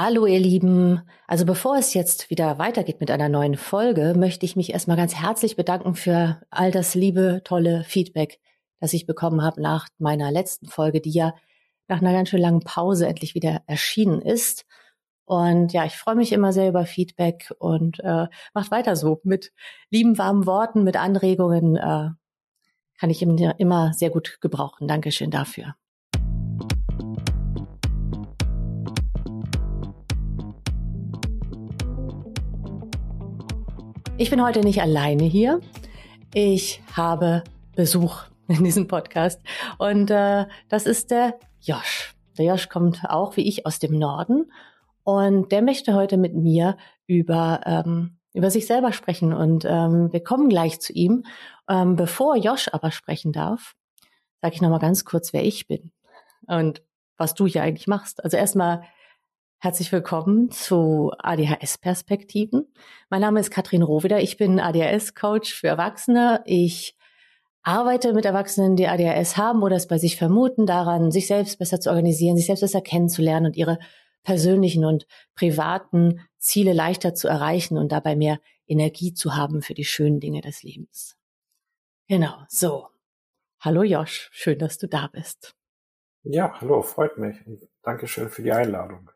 Hallo ihr Lieben. Also bevor es jetzt wieder weitergeht mit einer neuen Folge, möchte ich mich erstmal ganz herzlich bedanken für all das liebe, tolle Feedback, das ich bekommen habe nach meiner letzten Folge, die ja nach einer ganz schön langen Pause endlich wieder erschienen ist. Und ja, ich freue mich immer sehr über Feedback und äh, macht weiter so mit lieben, warmen Worten, mit Anregungen. Äh, kann ich immer sehr gut gebrauchen. Dankeschön dafür. Ich bin heute nicht alleine hier. Ich habe Besuch in diesem Podcast. Und äh, das ist der Josh. Der Josh kommt auch wie ich aus dem Norden. Und der möchte heute mit mir über, ähm, über sich selber sprechen. Und ähm, wir kommen gleich zu ihm. Ähm, bevor Josh aber sprechen darf, sage ich nochmal ganz kurz, wer ich bin und was du hier eigentlich machst. Also erstmal Herzlich willkommen zu ADHS-Perspektiven. Mein Name ist Katrin Rohweder. Ich bin ADHS-Coach für Erwachsene. Ich arbeite mit Erwachsenen, die ADHS haben oder es bei sich vermuten, daran, sich selbst besser zu organisieren, sich selbst besser kennenzulernen und ihre persönlichen und privaten Ziele leichter zu erreichen und dabei mehr Energie zu haben für die schönen Dinge des Lebens. Genau, so. Hallo Josh, schön, dass du da bist. Ja, hallo, freut mich. Dankeschön für die Einladung.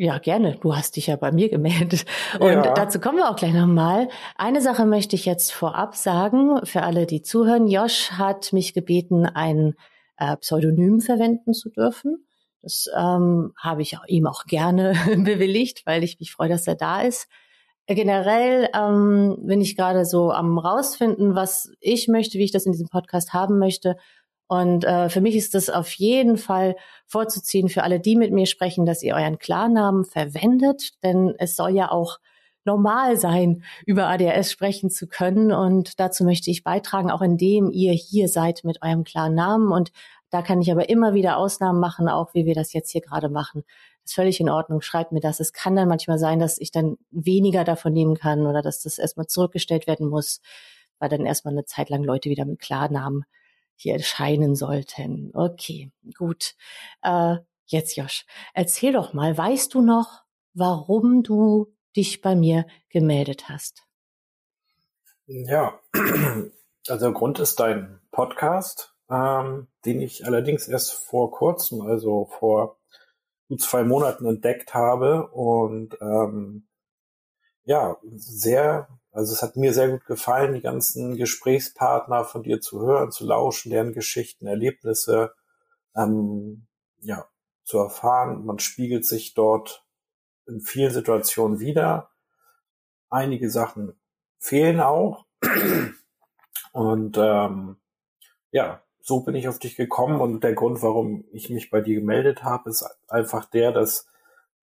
Ja, gerne. Du hast dich ja bei mir gemeldet. Und ja. dazu kommen wir auch gleich nochmal. Eine Sache möchte ich jetzt vorab sagen, für alle, die zuhören. Josh hat mich gebeten, ein äh, Pseudonym verwenden zu dürfen. Das ähm, habe ich auch, ihm auch gerne bewilligt, weil ich mich freue, dass er da ist. Generell ähm, bin ich gerade so am rausfinden, was ich möchte, wie ich das in diesem Podcast haben möchte und äh, für mich ist das auf jeden Fall vorzuziehen für alle, die mit mir sprechen, dass ihr euren Klarnamen verwendet, denn es soll ja auch normal sein, über ADHS sprechen zu können. Und dazu möchte ich beitragen, auch indem ihr hier seid mit eurem klaren Namen. Und da kann ich aber immer wieder Ausnahmen machen, auch wie wir das jetzt hier gerade machen. Ist völlig in Ordnung. Schreibt mir das. Es kann dann manchmal sein, dass ich dann weniger davon nehmen kann oder dass das erstmal zurückgestellt werden muss, weil dann erstmal eine Zeit lang Leute wieder mit Klarnamen hier erscheinen sollten. Okay, gut. Äh, jetzt Josh, erzähl doch mal, weißt du noch, warum du dich bei mir gemeldet hast? Ja, also Grund ist dein Podcast, ähm, den ich allerdings erst vor kurzem, also vor gut zwei Monaten entdeckt habe und ähm, ja, sehr also es hat mir sehr gut gefallen, die ganzen Gesprächspartner von dir zu hören, zu lauschen, deren Geschichten, Erlebnisse ähm, ja, zu erfahren. Man spiegelt sich dort in vielen Situationen wieder. Einige Sachen fehlen auch. Und ähm, ja, so bin ich auf dich gekommen und der Grund, warum ich mich bei dir gemeldet habe, ist einfach der, dass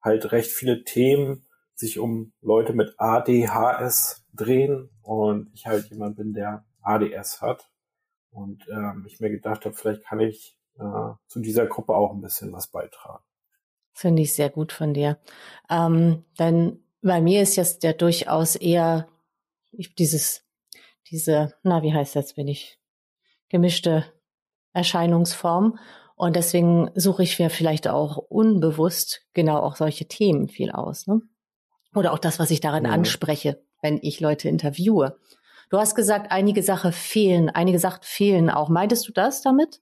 halt recht viele Themen sich um Leute mit ADHS drehen und ich halt jemand bin, der ADS hat und ähm, ich mir gedacht habe, vielleicht kann ich äh, zu dieser Gruppe auch ein bisschen was beitragen. Finde ich sehr gut von dir. Ähm, denn bei mir ist jetzt ja durchaus eher dieses, diese, na, wie heißt das, bin ich, gemischte Erscheinungsform. Und deswegen suche ich mir vielleicht auch unbewusst genau auch solche Themen viel aus. Ne? Oder auch das, was ich darin ja. anspreche wenn ich Leute interviewe. Du hast gesagt, einige Sachen fehlen, einige Sachen fehlen auch. Meintest du das damit?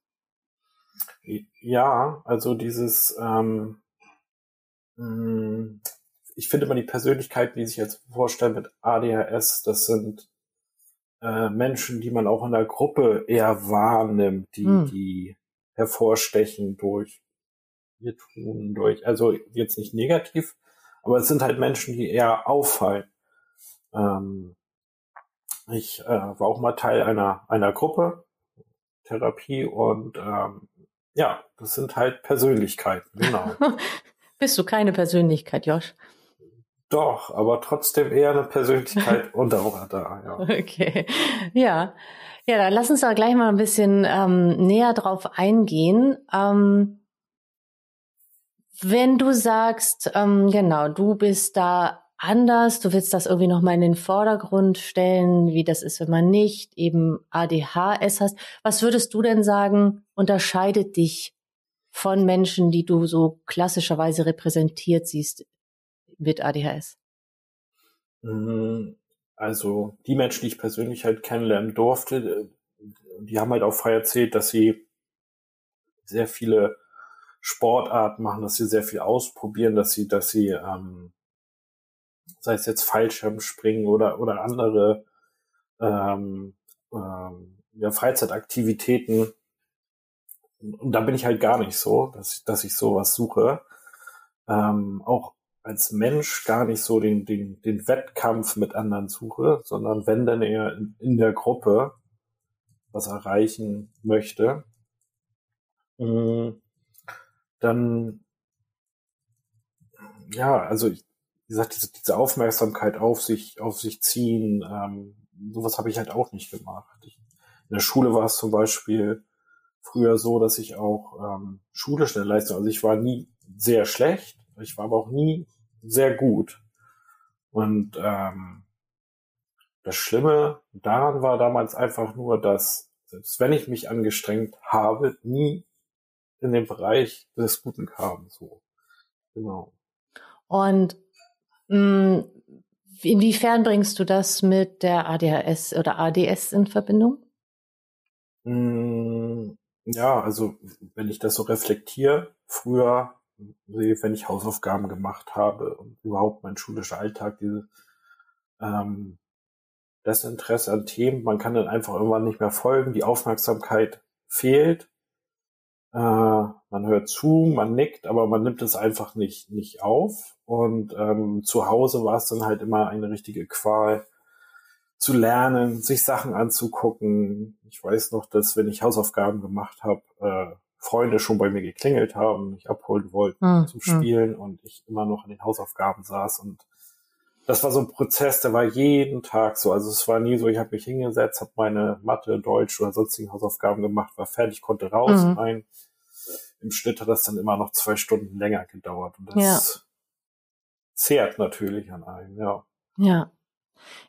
Ja, also dieses, ähm, mm, ich finde immer die Persönlichkeiten, die sich jetzt vorstellen mit ADHS, das sind äh, Menschen, die man auch in der Gruppe eher wahrnimmt, die, hm. die hervorstechen durch ihr tun, durch, also jetzt nicht negativ, aber es sind halt Menschen, die eher auffallen. Ähm, ich äh, war auch mal Teil einer, einer Gruppe, Therapie und ähm, ja, das sind halt Persönlichkeiten, genau. Bist du keine Persönlichkeit, Josh? Doch, aber trotzdem eher eine Persönlichkeit und auch da, ja. Okay. Ja. Ja, dann lass uns da gleich mal ein bisschen ähm, näher drauf eingehen. Ähm, wenn du sagst, ähm, genau, du bist da anders, du willst das irgendwie nochmal in den Vordergrund stellen, wie das ist, wenn man nicht eben ADHS hast. Was würdest du denn sagen, unterscheidet dich von Menschen, die du so klassischerweise repräsentiert siehst mit ADHS? Mm, also die Menschen, die ich persönlich halt kennenlernen durfte, äh, die haben halt auch frei erzählt, dass sie sehr viele Sportarten machen, dass sie sehr viel ausprobieren, dass sie, dass sie, ähm, sei es jetzt Fallschirmspringen oder oder andere ähm, ähm, ja, Freizeitaktivitäten. Und da bin ich halt gar nicht so, dass ich, dass ich sowas suche. Ähm, auch als Mensch gar nicht so den, den, den Wettkampf mit anderen suche, sondern wenn dann eher in, in der Gruppe was erreichen möchte, mm, dann ja, also wie gesagt, diese, diese Aufmerksamkeit auf sich, auf sich ziehen, ähm, sowas habe ich halt auch nicht gemacht. Ich, in der Schule war es zum Beispiel früher so, dass ich auch ähm, schulische Leistung, also ich war nie sehr schlecht, ich war aber auch nie sehr gut. Und ähm, das Schlimme daran war damals einfach nur, dass selbst wenn ich mich angestrengt habe, nie in den Bereich des Guten kam. So, genau. Und mh, mm, inwiefern bringst du das mit der ADHS oder ADS in Verbindung? Mm, ja, also wenn ich das so reflektiere, früher wenn ich Hausaufgaben gemacht habe und überhaupt mein schulischer Alltag, diese ähm, das Interesse an Themen, man kann dann einfach irgendwann nicht mehr folgen, die Aufmerksamkeit fehlt, äh, man hört zu, man nickt, aber man nimmt es einfach nicht nicht auf und ähm, zu Hause war es dann halt immer eine richtige Qual zu lernen, sich Sachen anzugucken. Ich weiß noch, dass wenn ich Hausaufgaben gemacht habe, äh, Freunde schon bei mir geklingelt haben, mich abholen wollten hm, zum hm. Spielen hm. und ich immer noch an den Hausaufgaben saß und das war so ein Prozess, der war jeden Tag so. Also es war nie so, ich habe mich hingesetzt, habe meine Mathe, Deutsch oder sonstigen Hausaufgaben gemacht, war fertig, konnte raus. Mhm. Nein, im Schnitt hat das dann immer noch zwei Stunden länger gedauert. Und das ja. zehrt natürlich an einem, ja. Ja.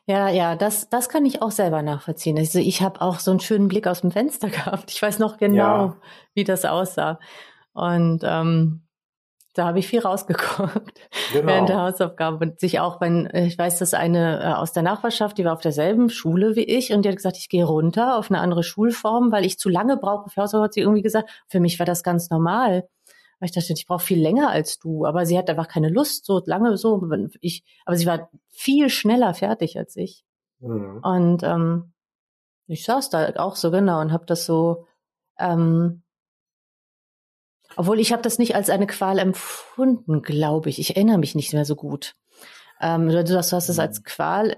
Ja, ja, das, das kann ich auch selber nachvollziehen. Also ich habe auch so einen schönen Blick aus dem Fenster gehabt. Ich weiß noch genau, ja. wie das aussah. Und ähm, da habe ich viel rausgeguckt genau. während der Hausaufgabe. Und sich auch, wenn, ich weiß, dass eine äh, aus der Nachbarschaft, die war auf derselben Schule wie ich und die hat gesagt, ich gehe runter auf eine andere Schulform, weil ich zu lange brauche für Hausaufgaben, hat sie irgendwie gesagt, für mich war das ganz normal. Weil ich dachte, ich brauche viel länger als du, aber sie hat einfach keine Lust, so lange so. Ich, aber sie war viel schneller fertig als ich. Mhm. Und ähm, ich saß da auch so genau und habe das so, ähm, obwohl ich habe das nicht als eine Qual empfunden, glaube ich. Ich erinnere mich nicht mehr so gut. Ähm, du, hast, du hast es als mhm. Qual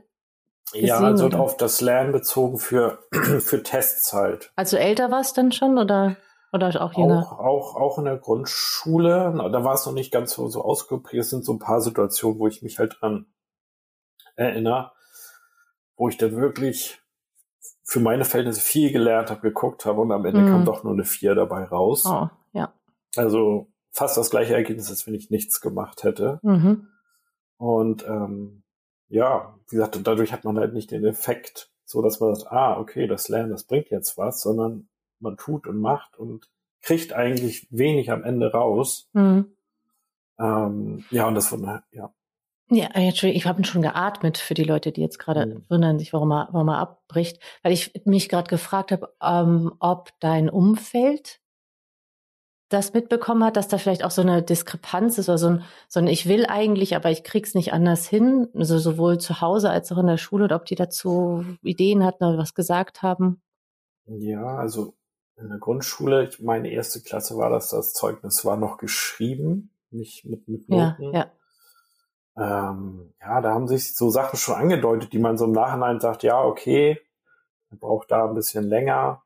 Gesehen, ja, also oder? auf das Lernen bezogen für, für Tests halt. Also älter warst dann schon oder? Oder auch jünger? Auch, auch, auch in der Grundschule. Da war es noch nicht ganz so, so ausgeprägt. Es sind so ein paar Situationen, wo ich mich halt dran erinnere, wo ich dann wirklich für meine Verhältnisse viel gelernt habe, geguckt habe und am Ende mhm. kam doch nur eine vier dabei raus. Oh, ja. Also fast das gleiche Ergebnis, als wenn ich nichts gemacht hätte. Mhm. Und ähm, ja, wie gesagt, dadurch hat man halt nicht den Effekt, so dass man sagt, ah, okay, das Lernen, das bringt jetzt was, sondern man tut und macht und kriegt eigentlich wenig am Ende raus. Mhm. Ähm, ja, und das von, ja. Ja, ich habe schon geatmet für die Leute, die jetzt gerade mhm. wundern sich, warum er, warum er abbricht, weil ich mich gerade gefragt habe, ähm, ob dein Umfeld das mitbekommen hat, dass da vielleicht auch so eine Diskrepanz ist oder so ein, so ein Ich will eigentlich, aber ich krieg's nicht anders hin, also sowohl zu Hause als auch in der Schule, oder ob die dazu Ideen hatten oder was gesagt haben. Ja, also in der Grundschule, ich meine erste Klasse war das, das Zeugnis war noch geschrieben, nicht mit, mit Noten. Ja, ja. Ähm, ja, da haben sich so Sachen schon angedeutet, die man so im Nachhinein sagt, ja, okay, man braucht da ein bisschen länger,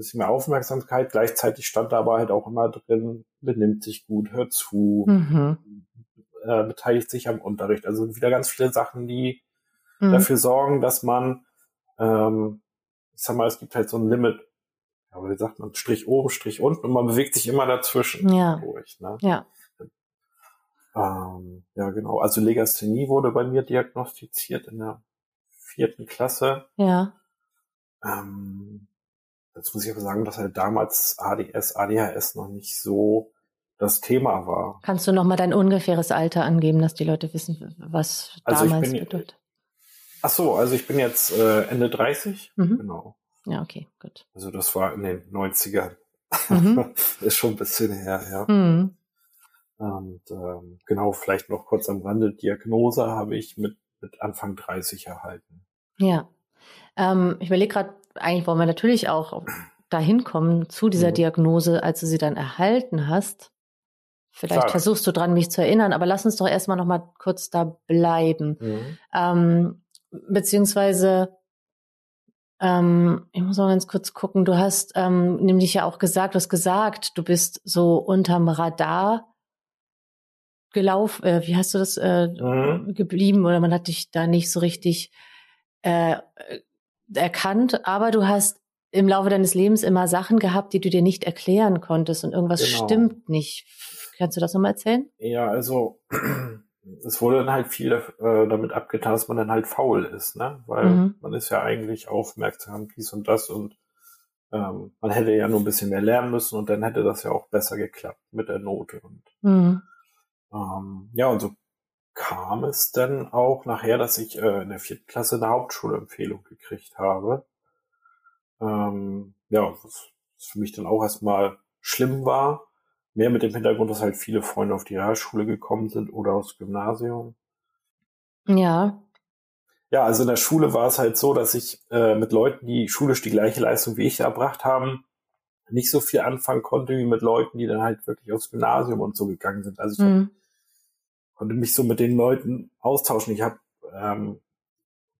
bisschen mehr Aufmerksamkeit. Gleichzeitig stand da aber halt auch immer drin, benimmt sich gut, hört zu, mhm. äh, beteiligt sich am Unterricht. Also wieder ganz viele Sachen, die mhm. dafür sorgen, dass man, ähm, ich sag mal, es gibt halt so ein Limit aber wie sagt man, Strich oben, Strich unten und man bewegt sich immer dazwischen ja. durch. Ne? Ja. Ähm, ja, genau. Also Legasthenie wurde bei mir diagnostiziert in der vierten Klasse. Ja. Ähm, Dazu muss ich aber sagen, dass halt damals ADS, ADHS noch nicht so das Thema war. Kannst du noch mal dein ungefähres Alter angeben, dass die Leute wissen, was also damals bin, bedeutet? Ach so, also ich bin jetzt äh, Ende 30, mhm. genau. Ja, okay, gut. Also das war in den 90ern. Mhm. ist schon ein bisschen her, ja. Mhm. Und ähm, genau, vielleicht noch kurz am Rande, Diagnose habe ich mit, mit Anfang 30 erhalten. Ja. Ähm, ich überlege gerade, eigentlich wollen wir natürlich auch dahin kommen zu dieser mhm. Diagnose, als du sie dann erhalten hast. Vielleicht Klar. versuchst du dran, mich zu erinnern, aber lass uns doch erstmal noch mal kurz da bleiben. Mhm. Ähm, beziehungsweise, ähm, ich muss mal ganz kurz gucken, du hast ähm, nämlich ja auch gesagt, du hast gesagt, du bist so unterm Radar gelaufen, äh, wie hast du das äh, mhm. geblieben oder man hat dich da nicht so richtig äh, erkannt, aber du hast im Laufe deines Lebens immer Sachen gehabt, die du dir nicht erklären konntest und irgendwas genau. stimmt nicht. Kannst du das nochmal erzählen? Ja, also es wurde dann halt viel äh, damit abgetan, dass man dann halt faul ist, ne? Weil mhm. man ist ja eigentlich aufmerksam, dies und das und ähm, man hätte ja nur ein bisschen mehr lernen müssen und dann hätte das ja auch besser geklappt mit der Note. Und mhm. ähm, ja, und so kam es dann auch nachher, dass ich äh, in der vierten Klasse eine Hauptschulempfehlung gekriegt habe. Ähm, ja, was für mich dann auch erstmal schlimm war, Mehr mit dem Hintergrund, dass halt viele Freunde auf die Realschule gekommen sind oder aufs Gymnasium. Ja. Ja, also in der Schule war es halt so, dass ich äh, mit Leuten, die schulisch die gleiche Leistung wie ich erbracht haben, nicht so viel anfangen konnte wie mit Leuten, die dann halt wirklich aufs Gymnasium und so gegangen sind. Also ich mhm. hab, konnte mich so mit den Leuten austauschen. Ich habe, ähm,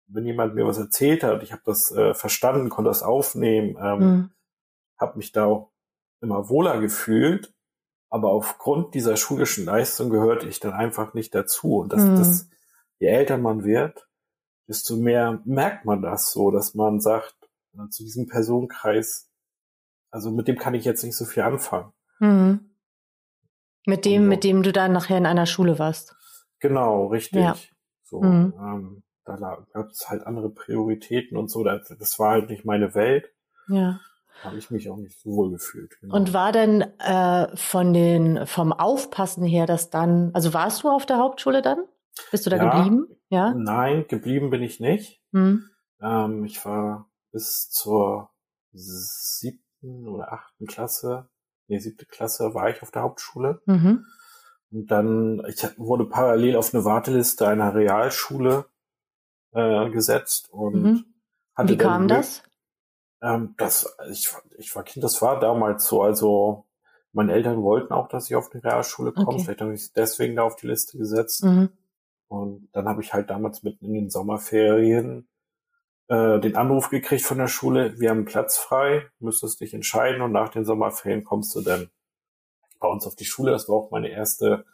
wenn jemand mir was erzählt hat, ich habe das äh, verstanden, konnte das aufnehmen, ähm, mhm. habe mich da auch immer wohler gefühlt aber aufgrund dieser schulischen Leistung gehörte ich dann einfach nicht dazu. Und das, mhm. das, je älter man wird, desto mehr merkt man das so, dass man sagt, zu diesem Personenkreis, also mit dem kann ich jetzt nicht so viel anfangen. Mhm. Mit dem, so. mit dem du dann nachher in einer Schule warst. Genau, richtig. Ja. So, mhm. ähm, da gab es halt andere Prioritäten und so. Das, das war halt nicht meine Welt. Ja habe ich mich auch nicht so wohl gefühlt. Genau. Und war denn äh, von den vom Aufpassen her das dann, also warst du auf der Hauptschule dann? Bist du da ja, geblieben? Ja. Nein, geblieben bin ich nicht. Hm. Ähm, ich war bis zur siebten oder achten Klasse, nee, siebte Klasse war ich auf der Hauptschule. Mhm. Und dann, ich wurde parallel auf eine Warteliste einer Realschule äh, gesetzt und mhm. hatte Wie kam das? Ähm, das, ich, ich war Kind, das war damals so. Also meine Eltern wollten auch, dass ich auf eine Realschule komme. Okay. Vielleicht habe ich deswegen da auf die Liste gesetzt. Mhm. Und dann habe ich halt damals mitten in den Sommerferien äh, den Anruf gekriegt von der Schule, wir haben Platz frei, müsstest dich entscheiden und nach den Sommerferien kommst du dann bei uns auf die Schule. Das war auch meine erste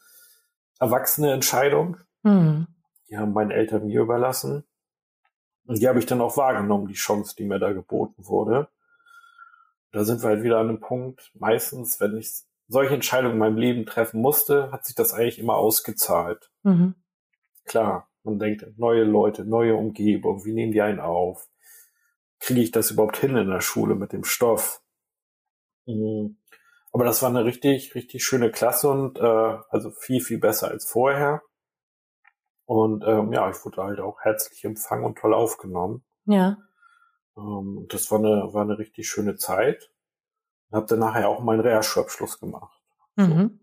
erwachsene Entscheidung. Mhm. Die haben meine Eltern mir überlassen. Und die habe ich dann auch wahrgenommen, die Chance, die mir da geboten wurde. Da sind wir halt wieder an einem Punkt. Meistens, wenn ich solche Entscheidungen in meinem Leben treffen musste, hat sich das eigentlich immer ausgezahlt. Mhm. Klar, man denkt, neue Leute, neue Umgebung, wie nehmen die einen auf? Kriege ich das überhaupt hin in der Schule mit dem Stoff? Mhm. Aber das war eine richtig, richtig schöne Klasse und äh, also viel, viel besser als vorher. Und ähm, ja, ich wurde halt auch herzlich empfangen und toll aufgenommen. Ja. Ähm, das war eine, war eine richtig schöne Zeit. Und habe dann nachher auch meinen Realschulabschluss gemacht. Mhm.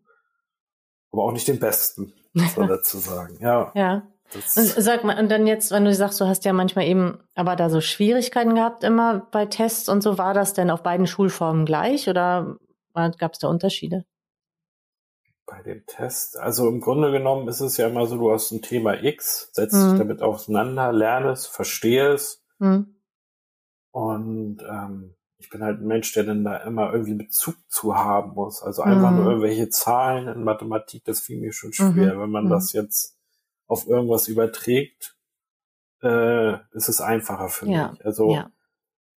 Aber auch nicht den besten, muss man dazu sagen. Ja. Ja. Und sag mal, und dann jetzt, wenn du sagst, du hast ja manchmal eben aber da so Schwierigkeiten gehabt immer bei Tests und so, war das denn auf beiden Schulformen gleich oder gab es da Unterschiede? bei dem Test? Also im Grunde genommen ist es ja immer so, du hast ein Thema X, setzt mhm. dich damit auseinander, lernst, verstehst. Mhm. Und ähm, ich bin halt ein Mensch, der dann da immer irgendwie Bezug zu haben muss. Also einfach mhm. nur irgendwelche Zahlen in Mathematik, das fiel mir schon schwer. Mhm. Wenn man das mhm. jetzt auf irgendwas überträgt, äh, ist es einfacher für ja. mich. Also ja.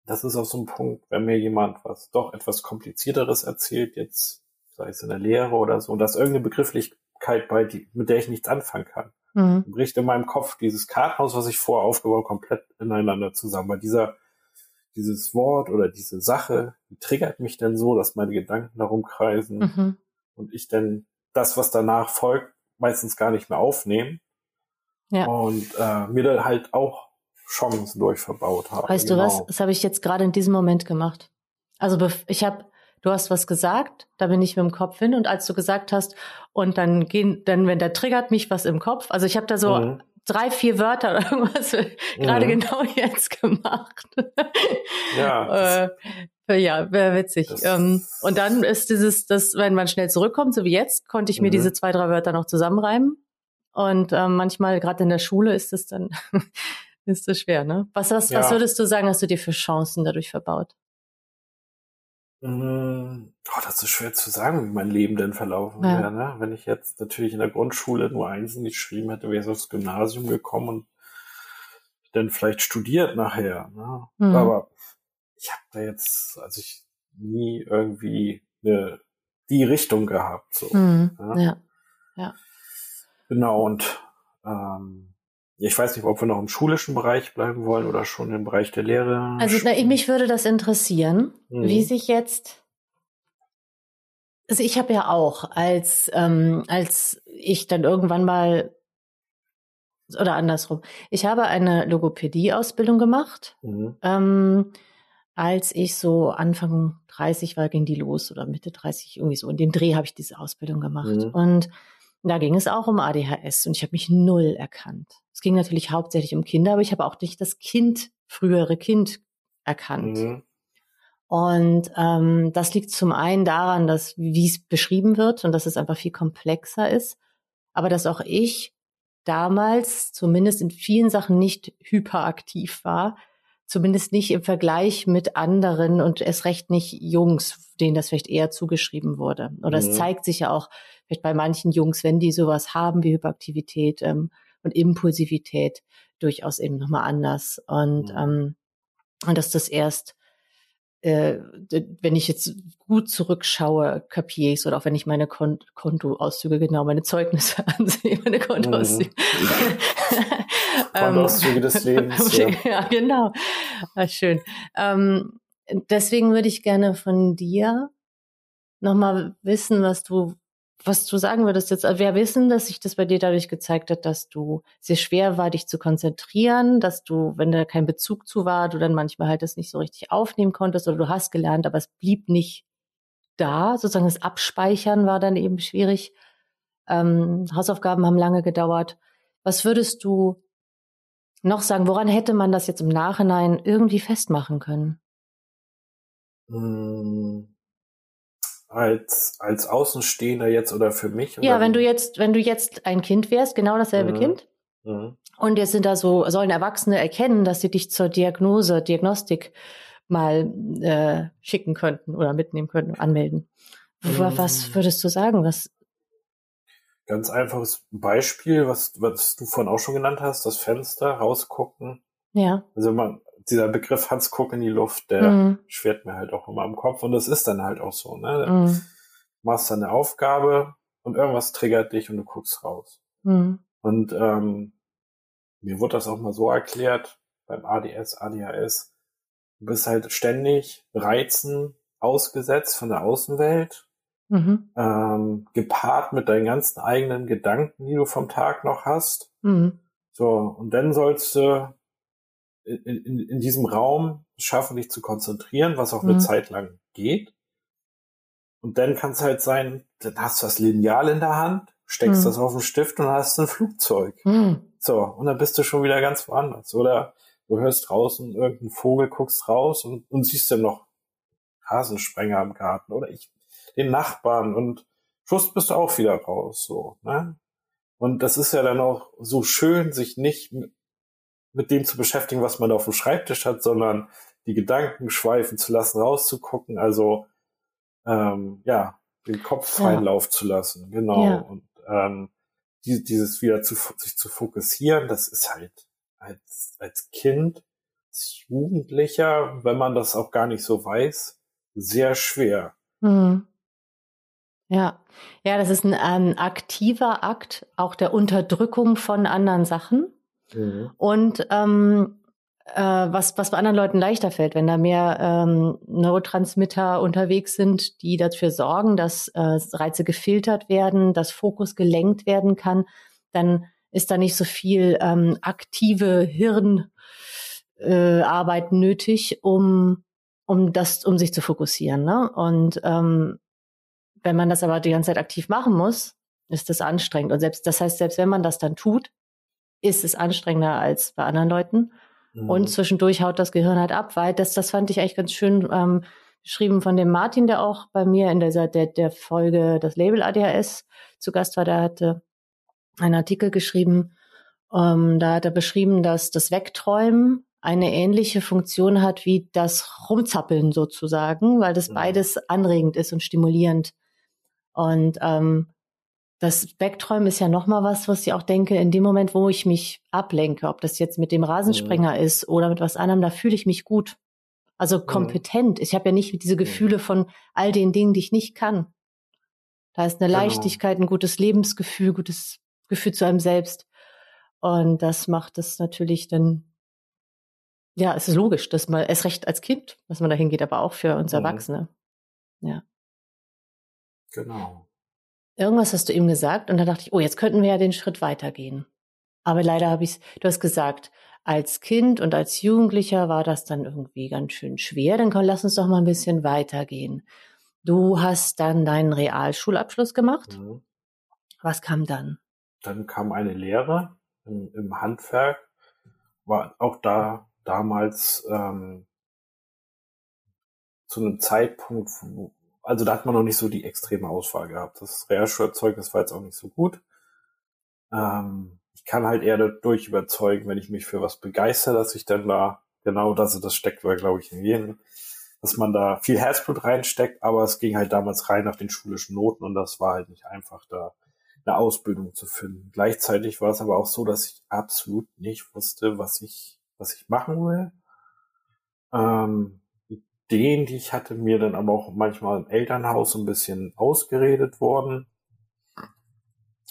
das ist auch so ein Punkt, wenn mir jemand was doch etwas komplizierteres erzählt, jetzt sei es in der Lehre oder so, und da ist irgendeine Begrifflichkeit bei, die, mit der ich nichts anfangen kann. Mhm. Bricht in meinem Kopf dieses Kartenhaus, was ich vorher aufgebaut komplett ineinander zusammen. Weil dieser, dieses Wort oder diese Sache, die triggert mich dann so, dass meine Gedanken darum kreisen mhm. und ich dann das, was danach folgt, meistens gar nicht mehr aufnehmen. Ja. Und äh, mir dann halt auch Chancen durchverbaut habe. Weißt genau. du was? Das habe ich jetzt gerade in diesem Moment gemacht. Also ich habe, du hast was gesagt, da bin ich mit dem Kopf hin und als du gesagt hast und dann gehen, dann wenn der triggert mich was im Kopf. Also ich habe da so mhm drei, vier Wörter oder irgendwas gerade mhm. genau jetzt gemacht. Ja. äh, ja, wäre witzig. Ähm, und dann ist dieses, das, wenn man schnell zurückkommt, so wie jetzt, konnte ich mir mhm. diese zwei, drei Wörter noch zusammenreimen. Und ähm, manchmal, gerade in der Schule, ist es dann ist das schwer, ne? Was, was, ja. was würdest du sagen, hast du dir für Chancen dadurch verbaut? Oh, das ist schwer zu sagen, wie mein Leben denn verlaufen ja. wäre. Ne? Wenn ich jetzt natürlich in der Grundschule nur Einsen geschrieben hätte, wäre ich aufs Gymnasium gekommen und dann vielleicht studiert nachher. Ne? Mhm. Aber ich habe da jetzt, also ich nie irgendwie eine, die Richtung gehabt. So, mhm. ne? Ja, ja. Genau, und ähm, ich weiß nicht, ob wir noch im schulischen Bereich bleiben wollen oder schon im Bereich der Lehre. Also na, mich würde das interessieren, mhm. wie sich jetzt. Also ich habe ja auch, als ähm, als ich dann irgendwann mal oder andersrum, ich habe eine Logopädie-Ausbildung gemacht. Mhm. Ähm, als ich so Anfang 30 war, ging die los oder Mitte 30 irgendwie so. In dem Dreh habe ich diese Ausbildung gemacht mhm. und da ging es auch um ADHS und ich habe mich null erkannt. Es ging natürlich hauptsächlich um Kinder, aber ich habe auch nicht das Kind, frühere Kind erkannt. Mhm. Und ähm, das liegt zum einen daran, dass wie es beschrieben wird und dass es einfach viel komplexer ist, aber dass auch ich damals zumindest in vielen Sachen nicht hyperaktiv war, zumindest nicht im Vergleich mit anderen und es recht nicht Jungs, denen das vielleicht eher zugeschrieben wurde. Oder mhm. es zeigt sich ja auch vielleicht bei manchen Jungs, wenn die sowas haben wie Hyperaktivität ähm, und Impulsivität, durchaus eben nochmal anders. Und, mhm. ähm, und dass das erst äh, wenn ich jetzt gut zurückschaue, kapiere ich oder auch wenn ich meine Kon Kontoauszüge, genau, meine Zeugnisse ansehe, meine Kontoauszüge. Mhm. Kontoauszüge des Lebens. Ja, ja genau. Ah, schön. Ähm, deswegen würde ich gerne von dir nochmal wissen, was du was du sagen würdest jetzt, also wir wissen, dass sich das bei dir dadurch gezeigt hat, dass du sehr schwer war, dich zu konzentrieren, dass du, wenn da kein Bezug zu war, du dann manchmal halt das nicht so richtig aufnehmen konntest oder du hast gelernt, aber es blieb nicht da. Sozusagen das Abspeichern war dann eben schwierig. Ähm, Hausaufgaben haben lange gedauert. Was würdest du noch sagen? Woran hätte man das jetzt im Nachhinein irgendwie festmachen können? Mmh als, als Außenstehender jetzt oder für mich? Ja, wenn du jetzt, wenn du jetzt ein Kind wärst, genau dasselbe mhm. Kind. Mhm. Und jetzt sind da so, sollen Erwachsene erkennen, dass sie dich zur Diagnose, Diagnostik mal äh, schicken könnten oder mitnehmen könnten, anmelden. Mhm. Was würdest du sagen? Was? Ganz einfaches Beispiel, was, was du vorhin auch schon genannt hast, das Fenster, rausgucken. Ja. Also man, dieser Begriff Hans guck in die Luft, der mhm. schwert mir halt auch immer im Kopf und das ist dann halt auch so, ne? Mhm. Du machst dann eine Aufgabe und irgendwas triggert dich und du guckst raus. Mhm. Und ähm, mir wurde das auch mal so erklärt beim ADS, ADHS. Du bist halt ständig Reizen ausgesetzt von der Außenwelt, mhm. ähm, gepaart mit deinen ganzen eigenen Gedanken, die du vom Tag noch hast. Mhm. So, und dann sollst du in, in, in diesem Raum schaffen, dich zu konzentrieren, was auch eine mhm. Zeit lang geht. Und dann kann es halt sein, dann hast du das Lineal in der Hand, steckst mhm. das auf den Stift und hast ein Flugzeug. Mhm. So, und dann bist du schon wieder ganz woanders. Oder du hörst draußen irgendeinen Vogel, guckst raus und, und siehst dann noch Hasensprenger im Garten oder ich, den Nachbarn und schwuss bist du auch wieder raus, so, ne? Und das ist ja dann auch so schön, sich nicht mit dem zu beschäftigen, was man auf dem Schreibtisch hat, sondern die Gedanken schweifen zu lassen, rauszugucken, also ähm, ja, den Kopf freien ja. Lauf zu lassen, genau. Ja. Und ähm, die, dieses wieder zu, sich zu fokussieren, das ist halt als, als Kind, als Jugendlicher, wenn man das auch gar nicht so weiß, sehr schwer. Mhm. Ja, ja, das ist ein, ein aktiver Akt auch der Unterdrückung von anderen Sachen. Mhm. Und ähm, äh, was, was bei anderen Leuten leichter fällt, wenn da mehr ähm, Neurotransmitter unterwegs sind, die dafür sorgen, dass äh, Reize gefiltert werden, dass Fokus gelenkt werden kann, dann ist da nicht so viel ähm, aktive Hirnarbeit äh, nötig, um um das, um sich zu fokussieren. Ne? Und ähm, wenn man das aber die ganze Zeit aktiv machen muss, ist das anstrengend. Und selbst, das heißt, selbst wenn man das dann tut, ist es anstrengender als bei anderen Leuten. Mhm. Und zwischendurch haut das Gehirn halt ab, weil das, das fand ich eigentlich ganz schön ähm, beschrieben von dem Martin, der auch bei mir in dieser, der, der Folge das Label ADHS zu Gast war, der hatte einen Artikel geschrieben, ähm, da hat er beschrieben, dass das Wegträumen eine ähnliche Funktion hat wie das Rumzappeln sozusagen, weil das mhm. beides anregend ist und stimulierend. Und ähm, das Wegträumen ist ja nochmal was, was ich auch denke, in dem Moment, wo ich mich ablenke, ob das jetzt mit dem Rasensprenger mhm. ist oder mit was anderem, da fühle ich mich gut. Also mhm. kompetent. Ich habe ja nicht diese Gefühle von all den Dingen, die ich nicht kann. Da ist eine genau. Leichtigkeit, ein gutes Lebensgefühl, gutes Gefühl zu einem selbst. Und das macht es natürlich dann ja, es ist logisch, dass man es recht als Kind, dass man dahin geht, aber auch für uns mhm. Erwachsene. Ja. Genau. Irgendwas hast du ihm gesagt und da dachte ich, oh, jetzt könnten wir ja den Schritt weitergehen. Aber leider habe ich du hast gesagt, als Kind und als Jugendlicher war das dann irgendwie ganz schön schwer. Dann komm, lass uns doch mal ein bisschen weitergehen. Du hast dann deinen Realschulabschluss gemacht. Mhm. Was kam dann? Dann kam eine Lehre im, im Handwerk. War auch da damals ähm, zu einem Zeitpunkt, wo, also da hat man noch nicht so die extreme Auswahl gehabt. Das Realschulzeugnis war jetzt auch nicht so gut. Ähm, ich kann halt eher dadurch überzeugen, wenn ich mich für was begeister, dass ich dann da genau das, das steckt, glaube ich, in jedem, dass man da viel Herzblut reinsteckt, aber es ging halt damals rein nach den schulischen Noten und das war halt nicht einfach da eine Ausbildung zu finden. Gleichzeitig war es aber auch so, dass ich absolut nicht wusste, was ich was ich machen will. Ähm, Ideen, die ich hatte, mir dann aber auch manchmal im Elternhaus ein bisschen ausgeredet worden.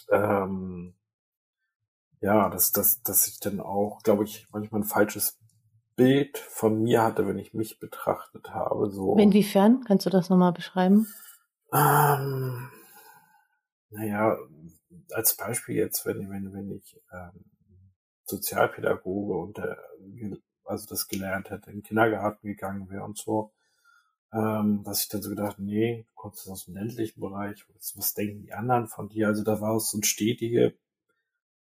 Ähm, ja, dass, dass, dass ich dann auch, glaube ich, manchmal ein falsches Bild von mir hatte, wenn ich mich betrachtet habe. So. Inwiefern? Kannst du das nochmal beschreiben? Ähm, naja, als Beispiel jetzt, wenn, wenn, wenn ich ähm, Sozialpädagoge und der, also das gelernt hätte, in den Kindergarten gegangen wäre und so, ähm, dass ich dann so gedacht, nee, du kommst aus dem ländlichen Bereich, was, was denken die anderen von dir? Also da war es so eine stetige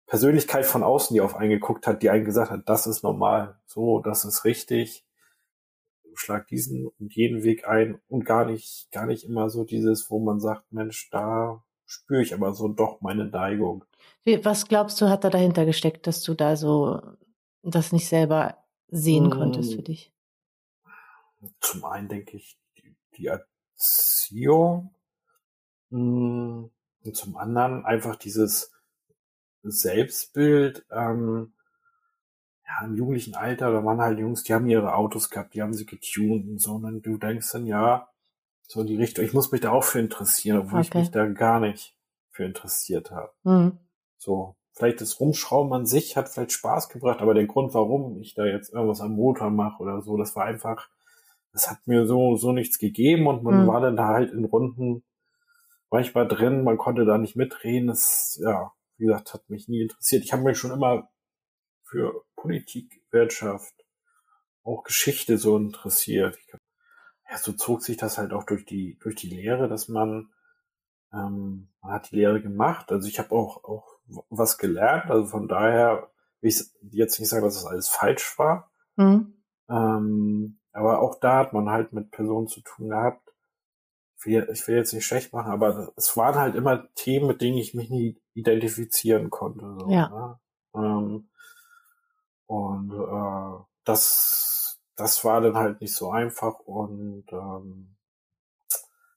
Persönlichkeit von außen, die auf einen geguckt hat, die einen gesagt hat, das ist normal, so, das ist richtig, schlag diesen und jeden Weg ein und gar nicht, gar nicht immer so dieses, wo man sagt, Mensch, da spüre ich aber so doch meine Neigung. Was glaubst du, hat da dahinter gesteckt, dass du da so das nicht selber sehen konntest für hm. dich? Zum einen denke ich die, die Erziehung hm, und zum anderen einfach dieses Selbstbild. Ähm, ja, im jugendlichen Alter, da waren halt Jungs, die haben ihre Autos gehabt, die haben sie getuned und so. Und dann du denkst dann, ja, so in die Richtung, ich muss mich da auch für interessieren, obwohl okay. ich mich da gar nicht für interessiert habe. Mhm. So, vielleicht das Rumschrauben an sich hat vielleicht Spaß gebracht, aber der Grund, warum ich da jetzt irgendwas am Motor mache oder so, das war einfach, das hat mir so, so nichts gegeben und man mhm. war dann da halt in Runden manchmal drin, man konnte da nicht mitreden. Das, ja, wie gesagt, hat mich nie interessiert. Ich habe mich schon immer für Politik, Wirtschaft, auch Geschichte so interessiert. Ja, so zog sich das halt auch durch die, durch die Lehre, dass man, ähm, man hat die Lehre gemacht. Also ich habe auch, auch was gelernt. Also von daher will ich jetzt nicht sagen, dass das alles falsch war. Mhm. Ähm, aber auch da hat man halt mit Personen zu tun gehabt. Ich will, ich will jetzt nicht schlecht machen, aber es waren halt immer Themen, mit denen ich mich nie identifizieren konnte. So, ja. Ne? Ähm, und äh, das, das war dann halt nicht so einfach und ähm,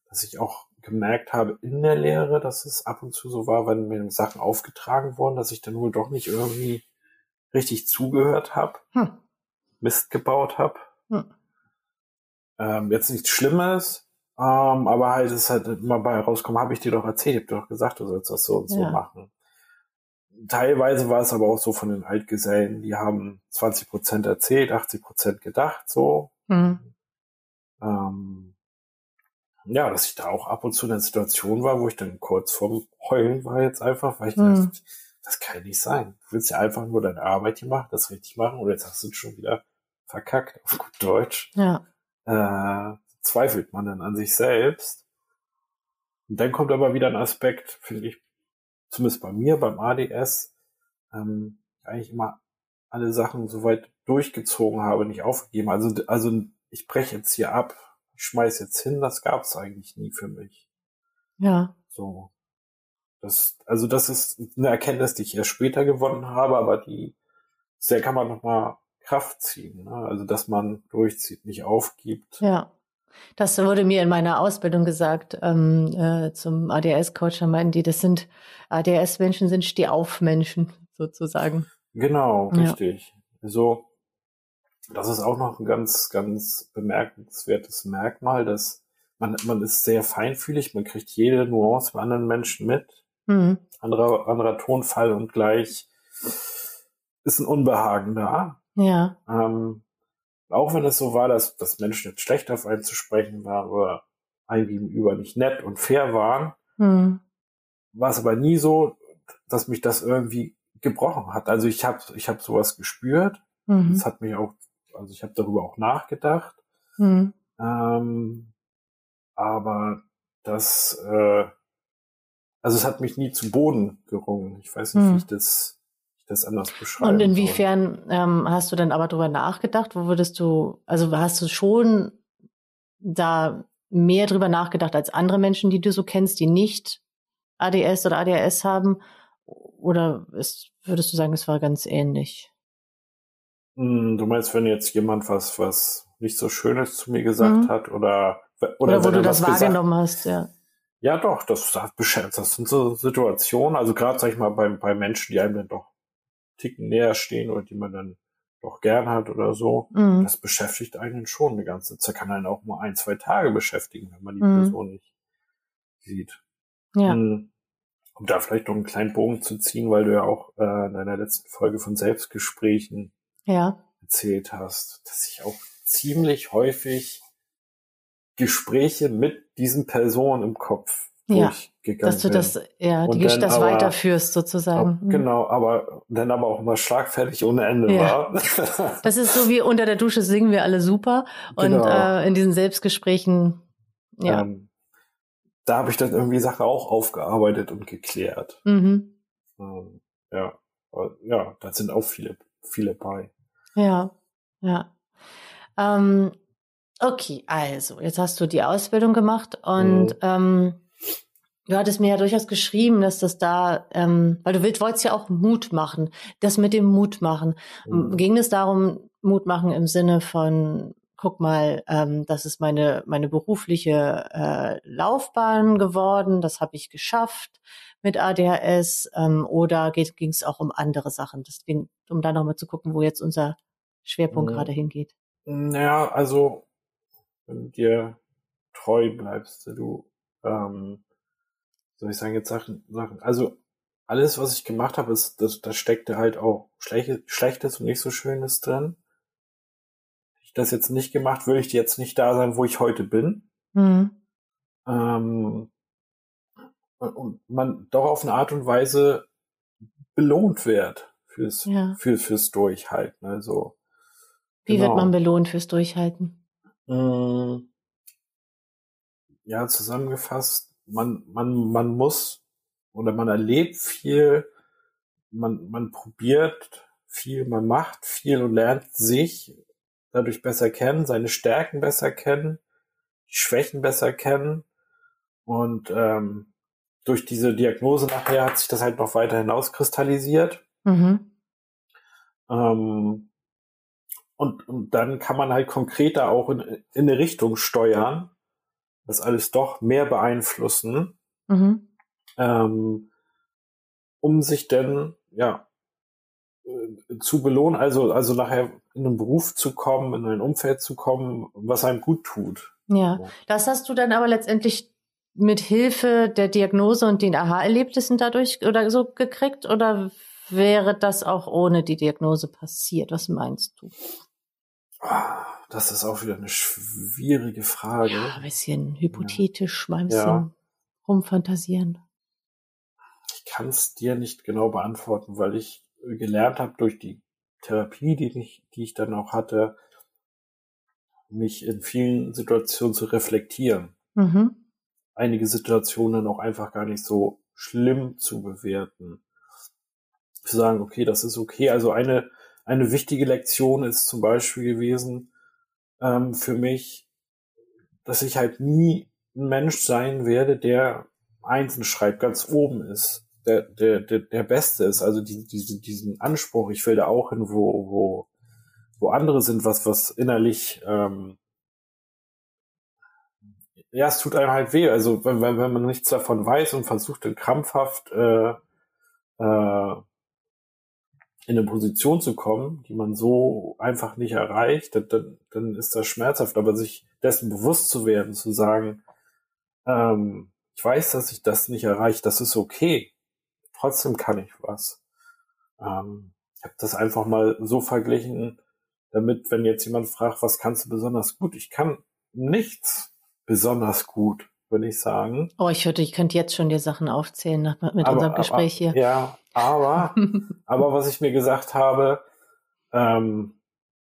dass ich auch gemerkt habe in der Lehre, dass es ab und zu so war, wenn mir Sachen aufgetragen wurden, dass ich dann wohl doch nicht irgendwie richtig zugehört habe, hm. Mist gebaut habe. Hm. Ähm, jetzt nichts Schlimmes, ähm, aber halt ist halt immer bei rauskommen, habe ich dir doch erzählt, ich habe dir doch gesagt, du sollst das so und so ja. machen. teilweise war es aber auch so von den Altgesellen, die haben 20 Prozent erzählt, 80 Prozent gedacht, so. Mhm. Ähm, ja, dass ich da auch ab und zu in einer Situation war, wo ich dann kurz vorm Heulen war jetzt einfach, weil ich mhm. dachte, das kann nicht sein. Du willst ja einfach nur deine Arbeit hier machen, das richtig machen und jetzt hast du schon wieder verkackt, auf gut Deutsch. Ja. Äh, zweifelt man dann an sich selbst. Und dann kommt aber wieder ein Aspekt, finde ich, zumindest bei mir, beim ADS, ähm, eigentlich immer alle Sachen soweit durchgezogen habe, nicht aufgegeben. Also, also ich breche jetzt hier ab, schmeiß jetzt hin, das gab es eigentlich nie für mich. Ja. So. Das, also das ist eine Erkenntnis, die ich erst später gewonnen habe, aber die sehr kann man nochmal Kraft ziehen. Ne? Also dass man durchzieht, nicht aufgibt. Ja. Das wurde mir in meiner Ausbildung gesagt ähm, äh, zum ADS-Coach. Da meinten die, das sind ADS-Menschen, sind Stehauf-Menschen sozusagen. Genau, richtig. Ja. So, das ist auch noch ein ganz, ganz bemerkenswertes Merkmal, dass man, man ist sehr feinfühlig, man kriegt jede Nuance bei anderen Menschen mit. Mhm. Anderer, anderer Tonfall und gleich ist ein Unbehagen da. Ja. Ähm, auch wenn es so war, dass, dass Menschen jetzt schlecht auf einen zu sprechen waren oder einem gegenüber nicht nett und fair waren, mhm. war es aber nie so, dass mich das irgendwie gebrochen hat. Also ich habe ich hab sowas gespürt. Mhm. Das hat mich auch, also ich habe darüber auch nachgedacht. Mhm. Ähm, aber das, äh, also es hat mich nie zu Boden gerungen. Ich weiß nicht, mhm. wie ich das das anders beschreiben. Und inwiefern ähm, hast du dann aber darüber nachgedacht? Wo würdest du, also hast du schon da mehr drüber nachgedacht als andere Menschen, die du so kennst, die nicht ADS oder ADHS haben? Oder ist, würdest du sagen, es war ganz ähnlich? Hm, du meinst, wenn jetzt jemand was, was nicht so Schönes zu mir gesagt mhm. hat oder, oder, oder wo du das wahrgenommen hast, ja. Ja, doch, das, das, das sind so Situationen, also gerade, sag ich mal, bei, bei Menschen, die einem dann doch Ticken näher stehen oder die man dann doch gern hat oder so, mhm. das beschäftigt einen schon eine ganze Zeit. Kann einen auch mal ein, zwei Tage beschäftigen, wenn man die mhm. Person nicht sieht. Ja. Um da vielleicht noch einen kleinen Bogen zu ziehen, weil du ja auch äh, in deiner letzten Folge von Selbstgesprächen ja. erzählt hast, dass ich auch ziemlich häufig Gespräche mit diesen Personen im Kopf ja, dass du das, ja, die, das aber, weiterführst sozusagen. Ab, mhm. genau, aber dann aber auch immer schlagfertig ohne Ende ja. war. das ist so wie unter der Dusche singen wir alle super und genau. äh, in diesen Selbstgesprächen, ja. Ähm, da habe ich dann irgendwie Sache auch aufgearbeitet und geklärt. Mhm. Ähm, ja, ja, da sind auch viele, viele bei. Ja, ja. Ähm, okay, also jetzt hast du die Ausbildung gemacht und mhm. ähm, Du hattest mir ja durchaus geschrieben, dass das da, ähm, weil du willst, wolltest ja auch Mut machen. Das mit dem Mut machen. Mhm. Ging es darum, Mut machen im Sinne von, guck mal, ähm, das ist meine, meine berufliche äh, Laufbahn geworden, das habe ich geschafft mit ADHS, ähm, oder ging es auch um andere Sachen? Deswegen, um da nochmal zu gucken, wo jetzt unser Schwerpunkt mhm. gerade hingeht. Naja, also, wenn du dir treu bleibst, du ähm, soll ich sagen, jetzt Sachen, Sachen. Also alles, was ich gemacht habe, ist, das, da steckte halt auch Schlechtes, Schlechtes und nicht so Schönes drin. Hätte ich das jetzt nicht gemacht, würde ich jetzt nicht da sein, wo ich heute bin. Mhm. Ähm, und man doch auf eine Art und Weise belohnt wird fürs, ja. für, fürs Durchhalten. Also, Wie genau. wird man belohnt fürs Durchhalten? Mm. Ja, zusammengefasst, man, man, man muss oder man erlebt viel, man, man probiert viel, man macht viel und lernt sich dadurch besser kennen, seine Stärken besser kennen, die Schwächen besser kennen. Und ähm, durch diese Diagnose nachher hat sich das halt noch weiter hinauskristallisiert. Mhm. Ähm, und, und dann kann man halt konkreter auch in, in eine Richtung steuern, das alles doch mehr beeinflussen, mhm. ähm, um sich denn, ja, äh, zu belohnen, also, also nachher in einen Beruf zu kommen, in ein Umfeld zu kommen, was einem gut tut. Ja, das hast du dann aber letztendlich mit Hilfe der Diagnose und den Aha-Erlebnissen dadurch oder so gekriegt oder wäre das auch ohne die Diagnose passiert? Was meinst du? Ah, das ist auch wieder eine schwierige Frage. Ja, ein bisschen hypothetisch, mal ein bisschen ja. rumfantasieren. Ich kann es dir nicht genau beantworten, weil ich gelernt habe durch die Therapie, die ich, die ich dann auch hatte, mich in vielen Situationen zu reflektieren. Mhm. Einige Situationen auch einfach gar nicht so schlimm zu bewerten. Zu sagen, okay, das ist okay. Also eine, eine wichtige Lektion ist zum Beispiel gewesen ähm, für mich, dass ich halt nie ein Mensch sein werde, der einzeln schreibt, ganz oben ist, der, der, der, der Beste ist. Also die, diese, diesen Anspruch, ich will da auch hin, wo, wo, wo andere sind, was, was innerlich ähm, ja, es tut einem halt weh. Also wenn, wenn, wenn man nichts davon weiß und versucht dann krampfhaft äh, äh, in eine Position zu kommen, die man so einfach nicht erreicht, dann, dann ist das schmerzhaft. Aber sich dessen bewusst zu werden, zu sagen, ähm, ich weiß, dass ich das nicht erreiche, das ist okay. Trotzdem kann ich was. Ähm, ich habe das einfach mal so verglichen, damit, wenn jetzt jemand fragt, was kannst du besonders gut, ich kann nichts besonders gut, würde ich sagen. Oh, ich würde, ich könnte jetzt schon dir Sachen aufzählen nach, mit aber, unserem Gespräch hier. Ja, aber, aber was ich mir gesagt habe, ähm,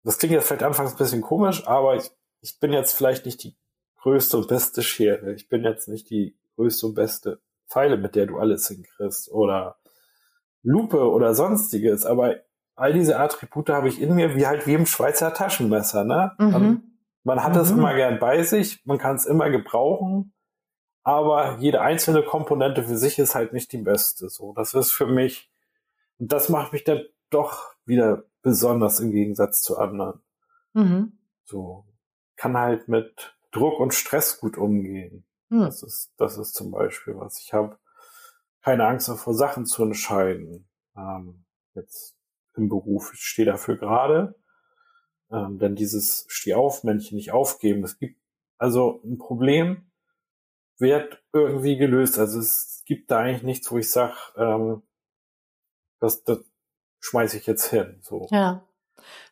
das klingt jetzt vielleicht anfangs ein bisschen komisch, aber ich, ich bin jetzt vielleicht nicht die größte und beste Schere. Ich bin jetzt nicht die größte und beste Pfeile, mit der du alles hinkriegst oder Lupe oder sonstiges, aber all diese Attribute habe ich in mir wie halt wie im Schweizer Taschenmesser, ne? Mhm. Man hat es mhm. immer gern bei sich, man kann es immer gebrauchen, aber jede einzelne Komponente für sich ist halt nicht die beste. So, das ist für mich, und das macht mich dann doch wieder besonders im Gegensatz zu anderen. Mhm. So, kann halt mit Druck und Stress gut umgehen. Mhm. Das ist, das ist zum Beispiel was. Ich habe keine Angst vor Sachen zu entscheiden. Ähm, jetzt im Beruf, ich stehe dafür gerade ähm, denn dieses Steh-auf-Männchen nicht aufgeben. Es gibt also ein Problem, wird irgendwie gelöst. Also es gibt da eigentlich nichts, wo ich sage, ähm, das, das schmeiße ich jetzt hin. So. Ja,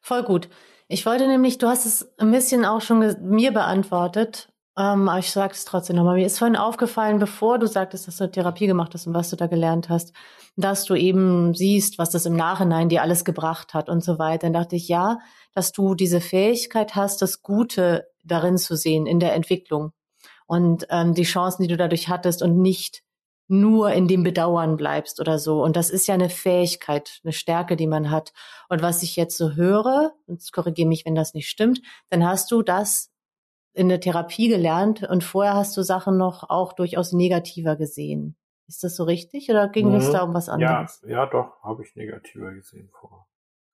voll gut. Ich wollte nämlich, du hast es ein bisschen auch schon mir beantwortet, ähm, aber ich sage es trotzdem nochmal. Mir ist vorhin aufgefallen, bevor du sagtest, dass du Therapie gemacht hast und was du da gelernt hast, dass du eben siehst, was das im Nachhinein dir alles gebracht hat und so weiter. Dann dachte ich, ja, dass du diese Fähigkeit hast, das Gute darin zu sehen in der Entwicklung und ähm, die Chancen, die du dadurch hattest und nicht nur in dem Bedauern bleibst oder so. Und das ist ja eine Fähigkeit, eine Stärke, die man hat. Und was ich jetzt so höre, und korrigiere mich, wenn das nicht stimmt, dann hast du das in der Therapie gelernt und vorher hast du Sachen noch auch durchaus negativer gesehen. Ist das so richtig oder ging mhm. es da um was anderes? Ja, ja doch, habe ich negativer gesehen vorher.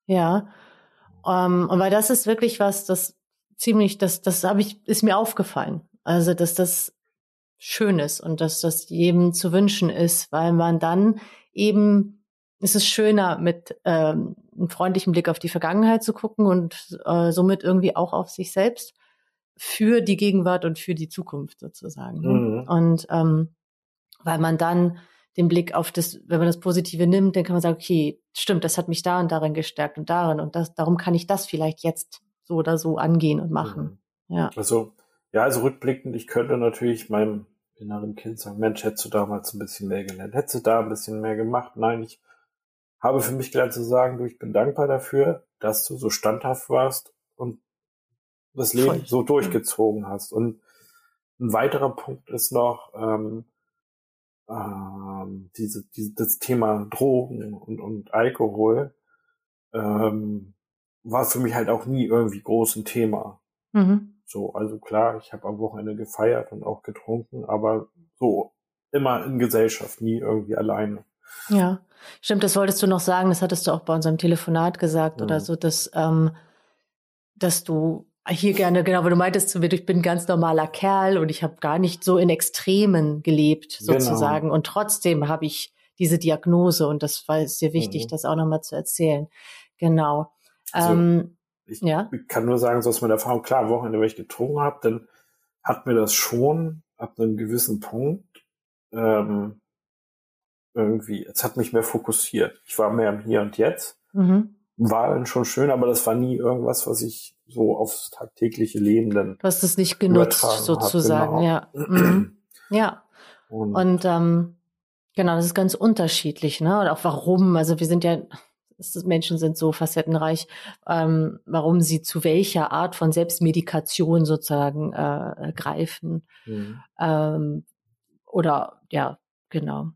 Ja. Um, ähm, und weil das ist wirklich was, das ziemlich, das, das habe ich, ist mir aufgefallen. Also, dass das schön ist und dass das jedem zu wünschen ist, weil man dann eben, es ist schöner, mit ähm, einem freundlichen Blick auf die Vergangenheit zu gucken und äh, somit irgendwie auch auf sich selbst für die Gegenwart und für die Zukunft sozusagen. Ne? Mhm. Und ähm, weil man dann den Blick auf das, wenn man das Positive nimmt, dann kann man sagen, okay, stimmt, das hat mich da und darin gestärkt und darin und das, darum kann ich das vielleicht jetzt so oder so angehen und machen. Mhm. Ja. Also, ja, also rückblickend, ich könnte natürlich meinem inneren Kind sagen, Mensch, hättest du damals ein bisschen mehr gelernt, hättest du da ein bisschen mehr gemacht. Nein, ich habe für mich gelernt zu sagen, du, ich bin dankbar dafür, dass du so standhaft warst und das Leben Voll. so durchgezogen hast. Und ein weiterer Punkt ist noch ähm, ähm, diese, diese, das Thema Drogen und, und Alkohol ähm, war für mich halt auch nie irgendwie groß ein Thema. Mhm. So, also klar, ich habe am Wochenende gefeiert und auch getrunken, aber so immer in Gesellschaft, nie irgendwie alleine. Ja, stimmt, das wolltest du noch sagen, das hattest du auch bei unserem Telefonat gesagt mhm. oder so, dass, ähm, dass du hier gerne, genau, weil du meintest zu mir, ich bin ein ganz normaler Kerl und ich habe gar nicht so in Extremen gelebt, genau. sozusagen. Genau. Und trotzdem habe ich diese Diagnose und das war es dir wichtig, mhm. das auch nochmal zu erzählen. Genau. Also, ähm, ich ja? kann nur sagen, so aus meiner Erfahrung, klar, Wochenende, wenn ich getrunken habe, dann hat mir das schon ab einem gewissen Punkt ähm, irgendwie, es hat mich mehr fokussiert. Ich war mehr im Hier und Jetzt. Mhm. War dann schon schön, aber das war nie irgendwas, was ich so aufs tagtägliche Leben dann. Du hast es nicht genutzt, sozusagen, genau. ja. Mhm. Ja. Und, und ähm, genau, das ist ganz unterschiedlich, ne? Und auch warum. Also wir sind ja, Menschen sind so facettenreich, ähm, warum sie zu welcher Art von Selbstmedikation sozusagen äh, greifen. Mhm. Ähm, oder ja, genau.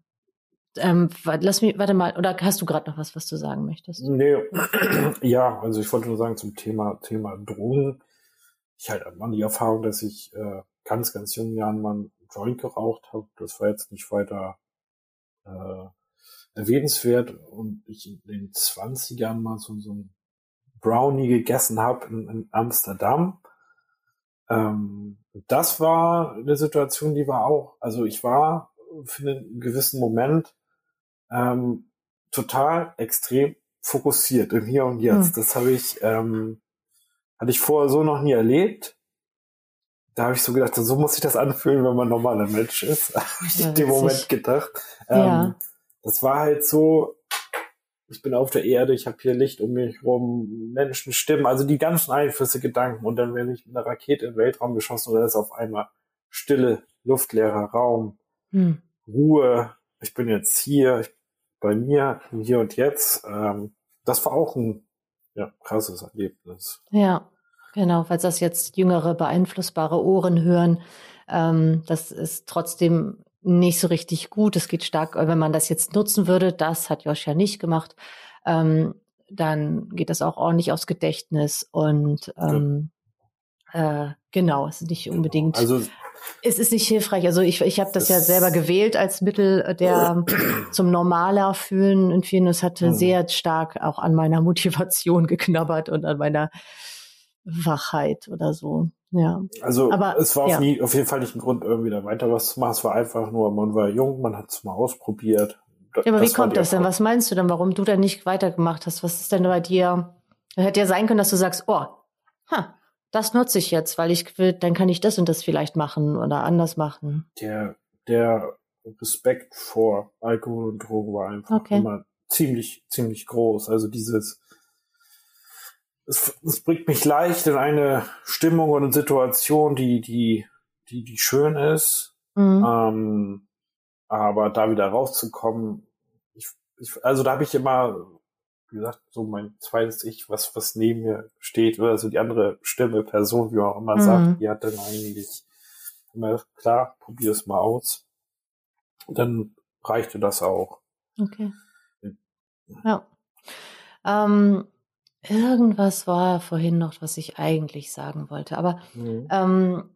Ähm, lass mich, warte mal, oder hast du gerade noch was, was du sagen möchtest? Nee, ja, also ich wollte nur sagen zum Thema, Thema Drogen. Ich halt mal die Erfahrung, dass ich äh, ganz, ganz jungen Jahren mal einen Joint geraucht habe. Das war jetzt nicht weiter äh, erwähnenswert. Und ich in den 20ern mal so, so ein Brownie gegessen habe in, in Amsterdam. Ähm, das war eine Situation, die war auch, also ich war für einen gewissen Moment ähm, total extrem fokussiert im Hier und Jetzt. Hm. Das habe ich, ähm, hatte ich vorher so noch nie erlebt. Da habe ich so gedacht, so muss sich das anfühlen, wenn man normaler Mensch ist. habe ich in dem Moment gedacht. Ähm, ja. Das war halt so, ich bin auf der Erde, ich habe hier Licht um mich rum, Menschen, Stimmen, also die ganzen Einflüsse, Gedanken. Und dann werde ich mit einer Rakete in den Weltraum geschossen und dann ist auf einmal Stille, luftleerer Raum, hm. Ruhe. Ich bin jetzt hier, ich bei mir Hier und Jetzt, ähm, das war auch ein ja, krasses Erlebnis. Ja, genau, falls das jetzt jüngere, beeinflussbare Ohren hören, ähm, das ist trotzdem nicht so richtig gut. Es geht stark, wenn man das jetzt nutzen würde, das hat Josh ja nicht gemacht, ähm, dann geht das auch ordentlich aufs Gedächtnis und ähm, ja. äh, genau, es ist nicht unbedingt. Also es ist nicht hilfreich. Also ich, ich habe das, das, ja selber gewählt als Mittel der zum normaler fühlen in vielen. Es hatte mhm. sehr stark auch an meiner Motivation geknabbert und an meiner Wachheit oder so. Ja. Also aber, es war ja. auf, nie, auf jeden Fall nicht ein Grund, irgendwie da weiter was zu machen. Es war einfach nur, man war jung, man hat es mal ausprobiert. ja, aber wie kommt das denn? Was meinst du denn, warum du denn nicht weitergemacht hast? Was ist denn bei dir? Hätte ja sein können, dass du sagst, oh, ha, das nutze ich jetzt, weil ich will, dann kann ich das und das vielleicht machen oder anders machen. Der, der Respekt vor Alkohol und Drogen war einfach okay. immer ziemlich, ziemlich groß. Also dieses, es, es bringt mich leicht in eine Stimmung und eine Situation, die, die, die, die schön ist. Mhm. Ähm, aber da wieder rauszukommen, ich, ich, also da habe ich immer wie gesagt, so mein zweites Ich, was, was neben mir steht, oder so die andere Stimme, Person, wie man auch immer mhm. sagt, die hat dann eigentlich immer, klar, probier es mal aus. Und dann reichte das auch. Okay. Ja. Ähm, irgendwas war vorhin noch, was ich eigentlich sagen wollte. Aber mhm. ähm,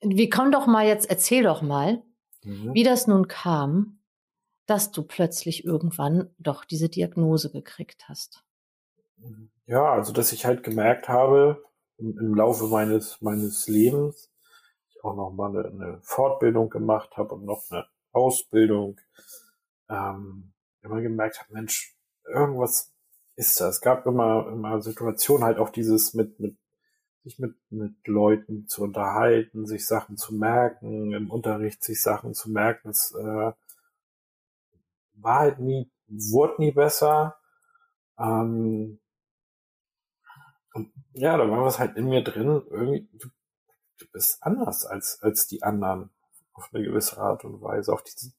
wir kommen doch mal jetzt, erzähl doch mal, mhm. wie das nun kam, dass du plötzlich irgendwann doch diese Diagnose gekriegt hast? Ja, also dass ich halt gemerkt habe im, im Laufe meines meines Lebens, ich auch noch mal eine, eine Fortbildung gemacht habe und noch eine Ausbildung, ähm, immer gemerkt habe, Mensch, irgendwas ist das. Es gab immer immer Situationen halt auch dieses mit mit sich mit mit Leuten zu unterhalten, sich Sachen zu merken, im Unterricht sich Sachen zu merken, das äh, war halt nie, wurde nie besser. Ähm, und ja, da war was halt in mir drin, irgendwie, du, bist anders als, als die anderen auf eine gewisse Art und Weise. Auch diese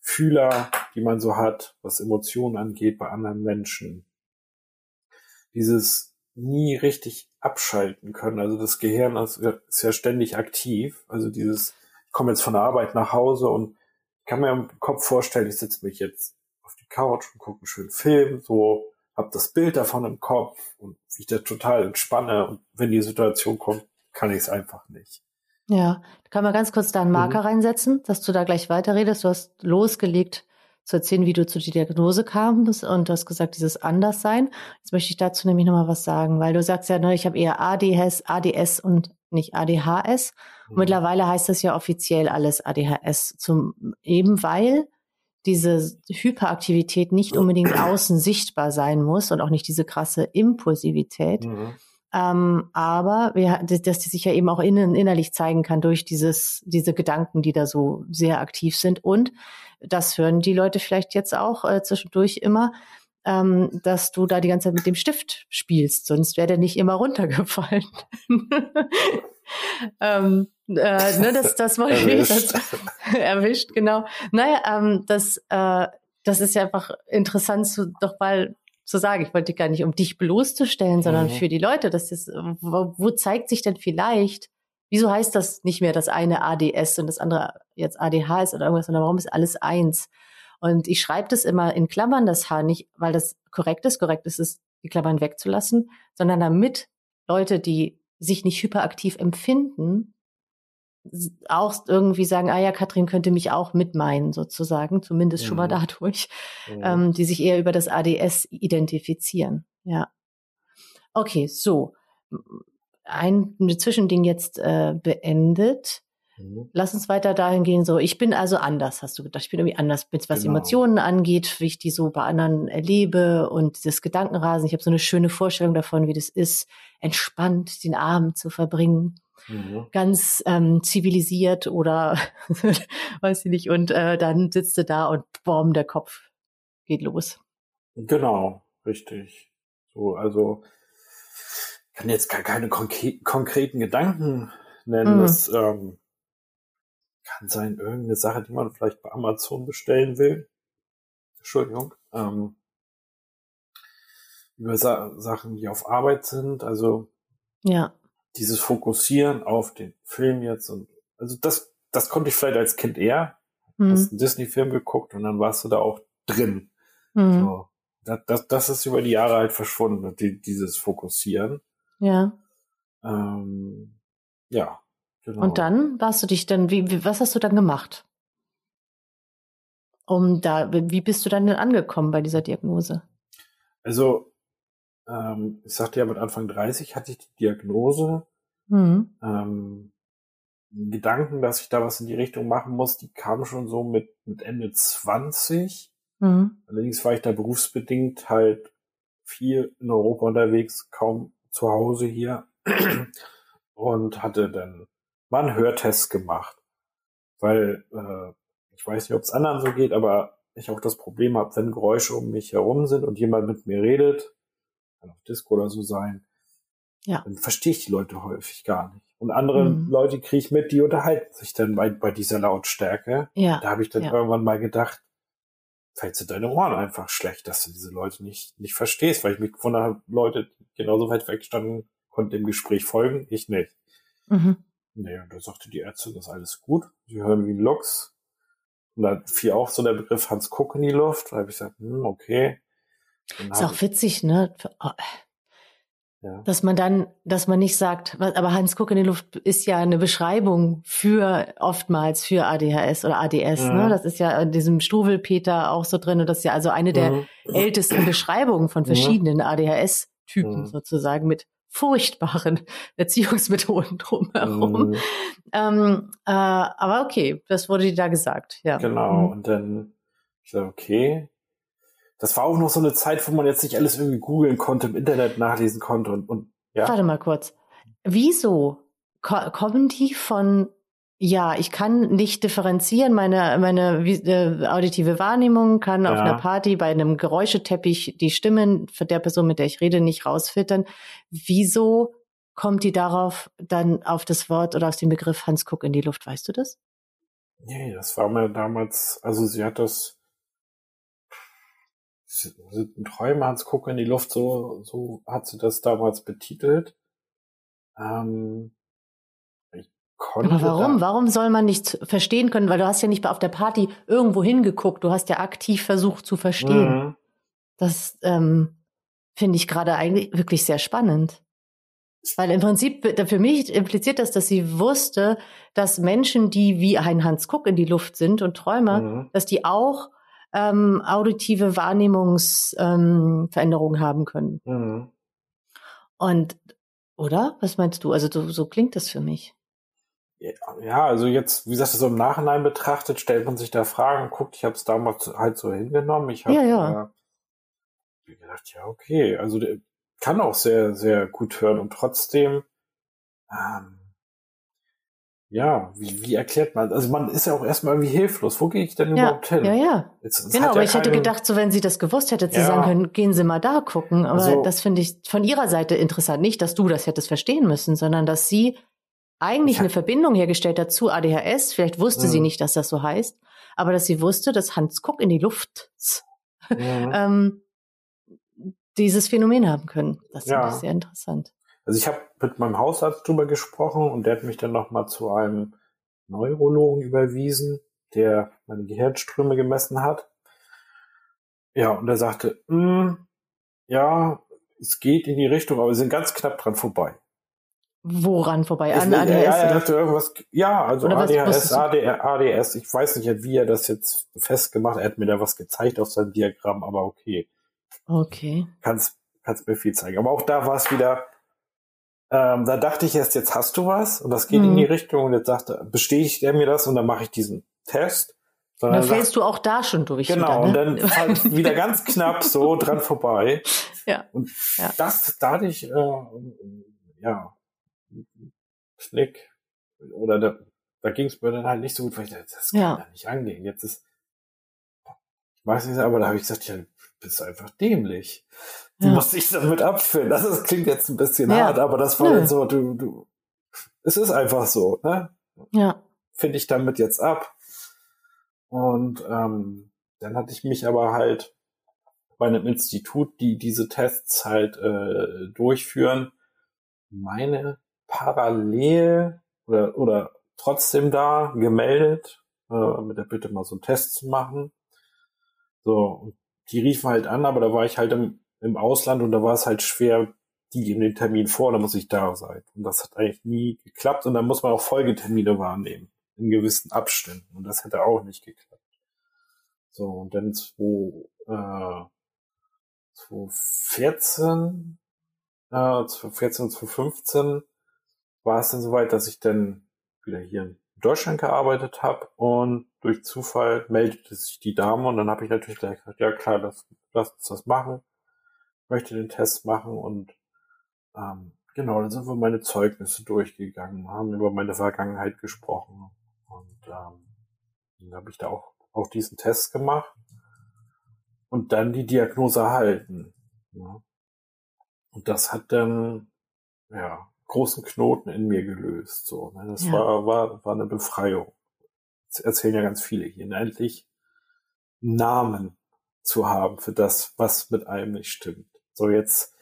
Fühler, die man so hat, was Emotionen angeht bei anderen Menschen. Dieses nie richtig abschalten können. Also das Gehirn ist, ja ständig aktiv. Also dieses, ich komme jetzt von der Arbeit nach Hause und kann mir im Kopf vorstellen, ich sitze mich jetzt auf die Couch und gucke einen schönen Film, so habe das Bild davon im Kopf und ich da total entspanne und wenn die Situation kommt, kann ich es einfach nicht. Ja, kann man ganz kurz da einen Marker mhm. reinsetzen, dass du da gleich weiterredest. Du hast losgelegt zu erzählen, wie du zu der Diagnose kamst und du hast gesagt, dieses Anderssein. Jetzt möchte ich dazu nämlich nochmal was sagen, weil du sagst ja, ne, ich habe eher ADHS, ADS und nicht ADHS. Mhm. Mittlerweile heißt das ja offiziell alles ADHS, zum, eben weil diese Hyperaktivität nicht unbedingt außen sichtbar sein muss und auch nicht diese krasse Impulsivität. Mhm. Ähm, aber wir, dass die sich ja eben auch innen, innerlich zeigen kann durch dieses, diese Gedanken, die da so sehr aktiv sind. Und das hören die Leute vielleicht jetzt auch äh, zwischendurch immer, ähm, dass du da die ganze Zeit mit dem Stift spielst, sonst wäre der nicht immer runtergefallen. ähm, äh, ne, das, das wollte ich das, erwischt, genau. Naja, ähm, das, äh, das ist ja einfach interessant zu, doch mal zu sagen. Ich wollte gar nicht, um dich bloßzustellen, sondern mhm. für die Leute. Das ist, wo, wo zeigt sich denn vielleicht, wieso heißt das nicht mehr das eine ADS und das andere jetzt ADH ist oder irgendwas, sondern warum ist alles eins? Und ich schreibe das immer in Klammern, das H, nicht, weil das korrekt ist. Korrekt ist es, die Klammern wegzulassen, sondern damit Leute, die sich nicht hyperaktiv empfinden, auch irgendwie sagen, ah ja, Katrin könnte mich auch mitmeinen, sozusagen, zumindest mhm. schon mal mhm. dadurch, mhm. ähm, die sich eher über das ADS identifizieren. Ja. Okay, so. Ein, ein Zwischending jetzt äh, beendet. Mhm. Lass uns weiter dahin gehen, so, ich bin also anders, hast du gedacht. Ich bin irgendwie anders, was genau. Emotionen angeht, wie ich die so bei anderen erlebe und das Gedankenrasen. Ich habe so eine schöne Vorstellung davon, wie das ist, entspannt den Abend zu verbringen. Mhm. Ganz ähm, zivilisiert oder weiß ich nicht. Und äh, dann sitzt du da und boom, der Kopf geht los. Genau, richtig. So, also kann jetzt gar keine konkreten Gedanken nennen. Mhm. Das ähm, kann sein, irgendeine Sache, die man vielleicht bei Amazon bestellen will. Entschuldigung. Ähm, über Sa Sachen, die auf Arbeit sind. Also ja. Dieses Fokussieren auf den Film jetzt und also das, das konnte ich vielleicht als Kind eher. Mhm. Hast einen Disney-Film geguckt und dann warst du da auch drin. Mhm. So. Das, das, das ist über die Jahre halt verschwunden, die, dieses Fokussieren. Ja. Ähm, ja, Genau. Und dann warst du dich dann, wie, wie, was hast du dann gemacht? Um da, wie bist du dann denn angekommen bei dieser Diagnose? Also, ähm, ich sagte ja, mit Anfang 30 hatte ich die Diagnose. Mhm. Ähm, Gedanken, dass ich da was in die Richtung machen muss, die kamen schon so mit, mit Ende 20. Mhm. Allerdings war ich da berufsbedingt halt viel in Europa unterwegs, kaum zu Hause hier und hatte dann mal einen Hörtest gemacht. Weil äh, ich weiß nicht, ob es anderen so geht, aber ich auch das Problem habe, wenn Geräusche um mich herum sind und jemand mit mir redet, kann auch Disco oder so sein, ja. dann verstehe ich die Leute häufig gar nicht. Und andere mhm. Leute kriege ich mit, die unterhalten sich dann bei, bei dieser Lautstärke. Ja. Da habe ich dann ja. irgendwann mal gedacht, vielleicht sind deine Ohren einfach schlecht, dass du diese Leute nicht, nicht verstehst, weil ich mich von der Leute, die genauso weit wegstanden, konnte dem Gespräch folgen, ich nicht. Mhm. Nee, und da sagte die Ärztin, das ist alles gut. Sie hören wie ein Lux. Und da fiel auch so der Begriff Hans Kuck in die Luft. Da habe ich gesagt, hm, okay. Dann ist auch witzig, ne? Oh. Ja. Dass man dann, dass man nicht sagt, aber Hans Kuck in die Luft ist ja eine Beschreibung für oftmals für ADHS oder ADS. Ne? Mhm. Ne? Das ist ja in diesem Struwelpeter auch so drin und das ist ja also eine der mhm. ältesten Beschreibungen von mhm. verschiedenen mhm. ADHS-Typen sozusagen mit furchtbaren Erziehungsmethoden drumherum. Mhm. Ähm, äh, aber okay, das wurde dir da gesagt, ja. Genau, mhm. und dann, ich sage, okay. Das war auch noch so eine Zeit, wo man jetzt nicht alles irgendwie googeln konnte, im Internet nachlesen konnte und, und ja. Warte mal kurz. Wieso ko kommen die von ja, ich kann nicht differenzieren. Meine, meine äh, auditive Wahrnehmung kann ja. auf einer Party bei einem Geräuscheteppich die Stimmen für der Person, mit der ich rede, nicht rausfiltern. Wieso kommt die darauf dann auf das Wort oder auf den Begriff Hans Kuck in die Luft? Weißt du das? Nee, das war mir damals, also sie hat das, Träume Hans Kuck in die Luft, so, so hat sie das damals betitelt. Ähm. Aber warum? Warum soll man nicht verstehen können? Weil du hast ja nicht auf der Party irgendwo hingeguckt. Du hast ja aktiv versucht zu verstehen. Mhm. Das ähm, finde ich gerade eigentlich wirklich sehr spannend. Weil im Prinzip, für mich impliziert das, dass sie wusste, dass Menschen, die wie ein Hans Kuck in die Luft sind und Träumer, mhm. dass die auch ähm, auditive Wahrnehmungsveränderungen ähm, haben können. Mhm. Und, oder? Was meinst du? Also so, so klingt das für mich. Ja, also jetzt, wie gesagt, so im Nachhinein betrachtet, stellt man sich da Fragen, guckt, ich habe es damals halt so hingenommen. Ich habe ja, ja. äh, gedacht, ja, okay, also der kann auch sehr, sehr gut hören und trotzdem, ähm, ja, wie, wie erklärt man? Also man ist ja auch erstmal irgendwie hilflos. Wo gehe ich denn ja, überhaupt hin? Ja, ja. Jetzt, genau, aber ja ich keine... hätte gedacht, so wenn sie das gewusst hätte, zu ja. sagen können, gehen Sie mal da gucken. Aber also, das finde ich von ihrer Seite interessant. Nicht, dass du das hättest verstehen müssen, sondern dass sie eigentlich ja. eine Verbindung hergestellt hat zu ADHS. Vielleicht wusste mhm. sie nicht, dass das so heißt, aber dass sie wusste, dass Hans Guck in die Luft mhm. ähm, dieses Phänomen haben können. Das finde ich sehr interessant. Also ich habe mit meinem Hausarzt drüber gesprochen und der hat mich dann nochmal zu einem Neurologen überwiesen, der meine Gehirnströme gemessen hat. Ja, und er sagte, hm, ja, es geht in die Richtung, aber wir sind ganz knapp dran vorbei. Woran vorbei? An ADS? Ja, er hatte irgendwas, ja, also oder ADHS, ADR, ADS, ich weiß nicht, wie er das jetzt festgemacht hat. Er hat mir da was gezeigt auf seinem Diagramm, aber okay. Okay. Kannst, kannst mir viel zeigen. Aber auch da war es wieder, ähm, da dachte ich erst, jetzt hast du was und das geht mhm. in die Richtung und jetzt sagte, bestätigt er mir das und dann mache ich diesen Test. Und dann fällst sagt, du auch da schon durch. Genau, wieder, ne? und dann halt wieder ganz knapp so dran vorbei. Ja. Und ja. das, da hatte ich, äh, ja, Knick. Oder da, da ging es mir dann halt nicht so gut, weil ich dachte, das kann ja. da nicht angehen. Jetzt ist, ich weiß nicht, aber da habe ich gesagt, ja, du bist einfach dämlich. Du ja. musst dich damit abfinden. Das, ist, klingt jetzt ein bisschen ja. hart, aber das war Nö. so, du, du, es ist einfach so, ne? Ja. Finde ich damit jetzt ab. Und ähm, dann hatte ich mich aber halt bei einem Institut, die diese Tests halt äh, durchführen, meine parallel oder, oder trotzdem da gemeldet, äh, mit der Bitte mal so einen Test zu machen. So, und die riefen halt an, aber da war ich halt im, im Ausland und da war es halt schwer, die geben den Termin vor, da muss ich da sein. Und das hat eigentlich nie geklappt und dann muss man auch Folgetermine wahrnehmen, in gewissen Abständen. Und das hätte auch nicht geklappt. So, und dann 2, äh, 2014, äh, 2014, 2015 war es dann soweit, dass ich dann wieder hier in Deutschland gearbeitet habe und durch Zufall meldete sich die Dame und dann habe ich natürlich gleich gesagt, ja klar, lass, lass uns das machen, möchte den Test machen und ähm, genau, dann sind wir meine Zeugnisse durchgegangen, haben über meine Vergangenheit gesprochen und ähm, dann habe ich da auch, auch diesen Test gemacht und dann die Diagnose erhalten. Ja. Und das hat dann, ja, großen Knoten in mir gelöst. So, ne? Das ja. war, war, war eine Befreiung. Das erzählen ja ganz viele hier. Endlich Namen zu haben für das, was mit einem nicht stimmt. So jetzt,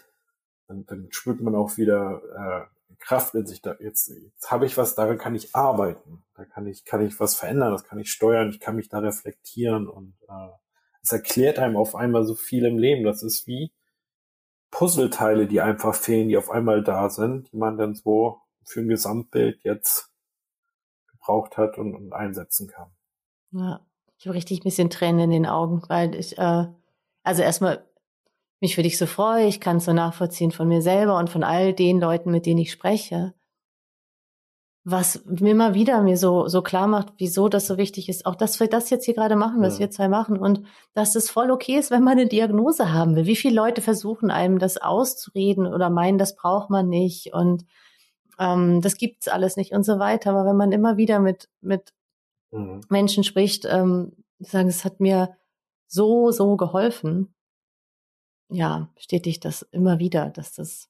dann, dann spürt man auch wieder äh, Kraft in sich. Da jetzt, jetzt habe ich was, daran kann ich arbeiten. Da kann ich, kann ich was verändern, das kann ich steuern, ich kann mich da reflektieren und äh, es erklärt einem auf einmal so viel im Leben. Das ist wie, Puzzleteile, die einfach fehlen, die auf einmal da sind, die man dann so für ein Gesamtbild jetzt gebraucht hat und, und einsetzen kann. Ja, ich habe richtig ein bisschen Tränen in den Augen, weil ich, äh, also erstmal mich für dich so freue, ich kann es so nachvollziehen von mir selber und von all den Leuten, mit denen ich spreche was mir immer wieder mir so, so klar macht, wieso das so wichtig ist. Auch, dass wir das jetzt hier gerade machen, was ja. wir zwei machen und dass es voll okay ist, wenn man eine Diagnose haben will. Wie viele Leute versuchen einem das auszureden oder meinen, das braucht man nicht und ähm, das gibt's alles nicht und so weiter. Aber wenn man immer wieder mit, mit mhm. Menschen spricht, ähm, sagen, es hat mir so, so geholfen, ja, bestätigt das immer wieder, dass das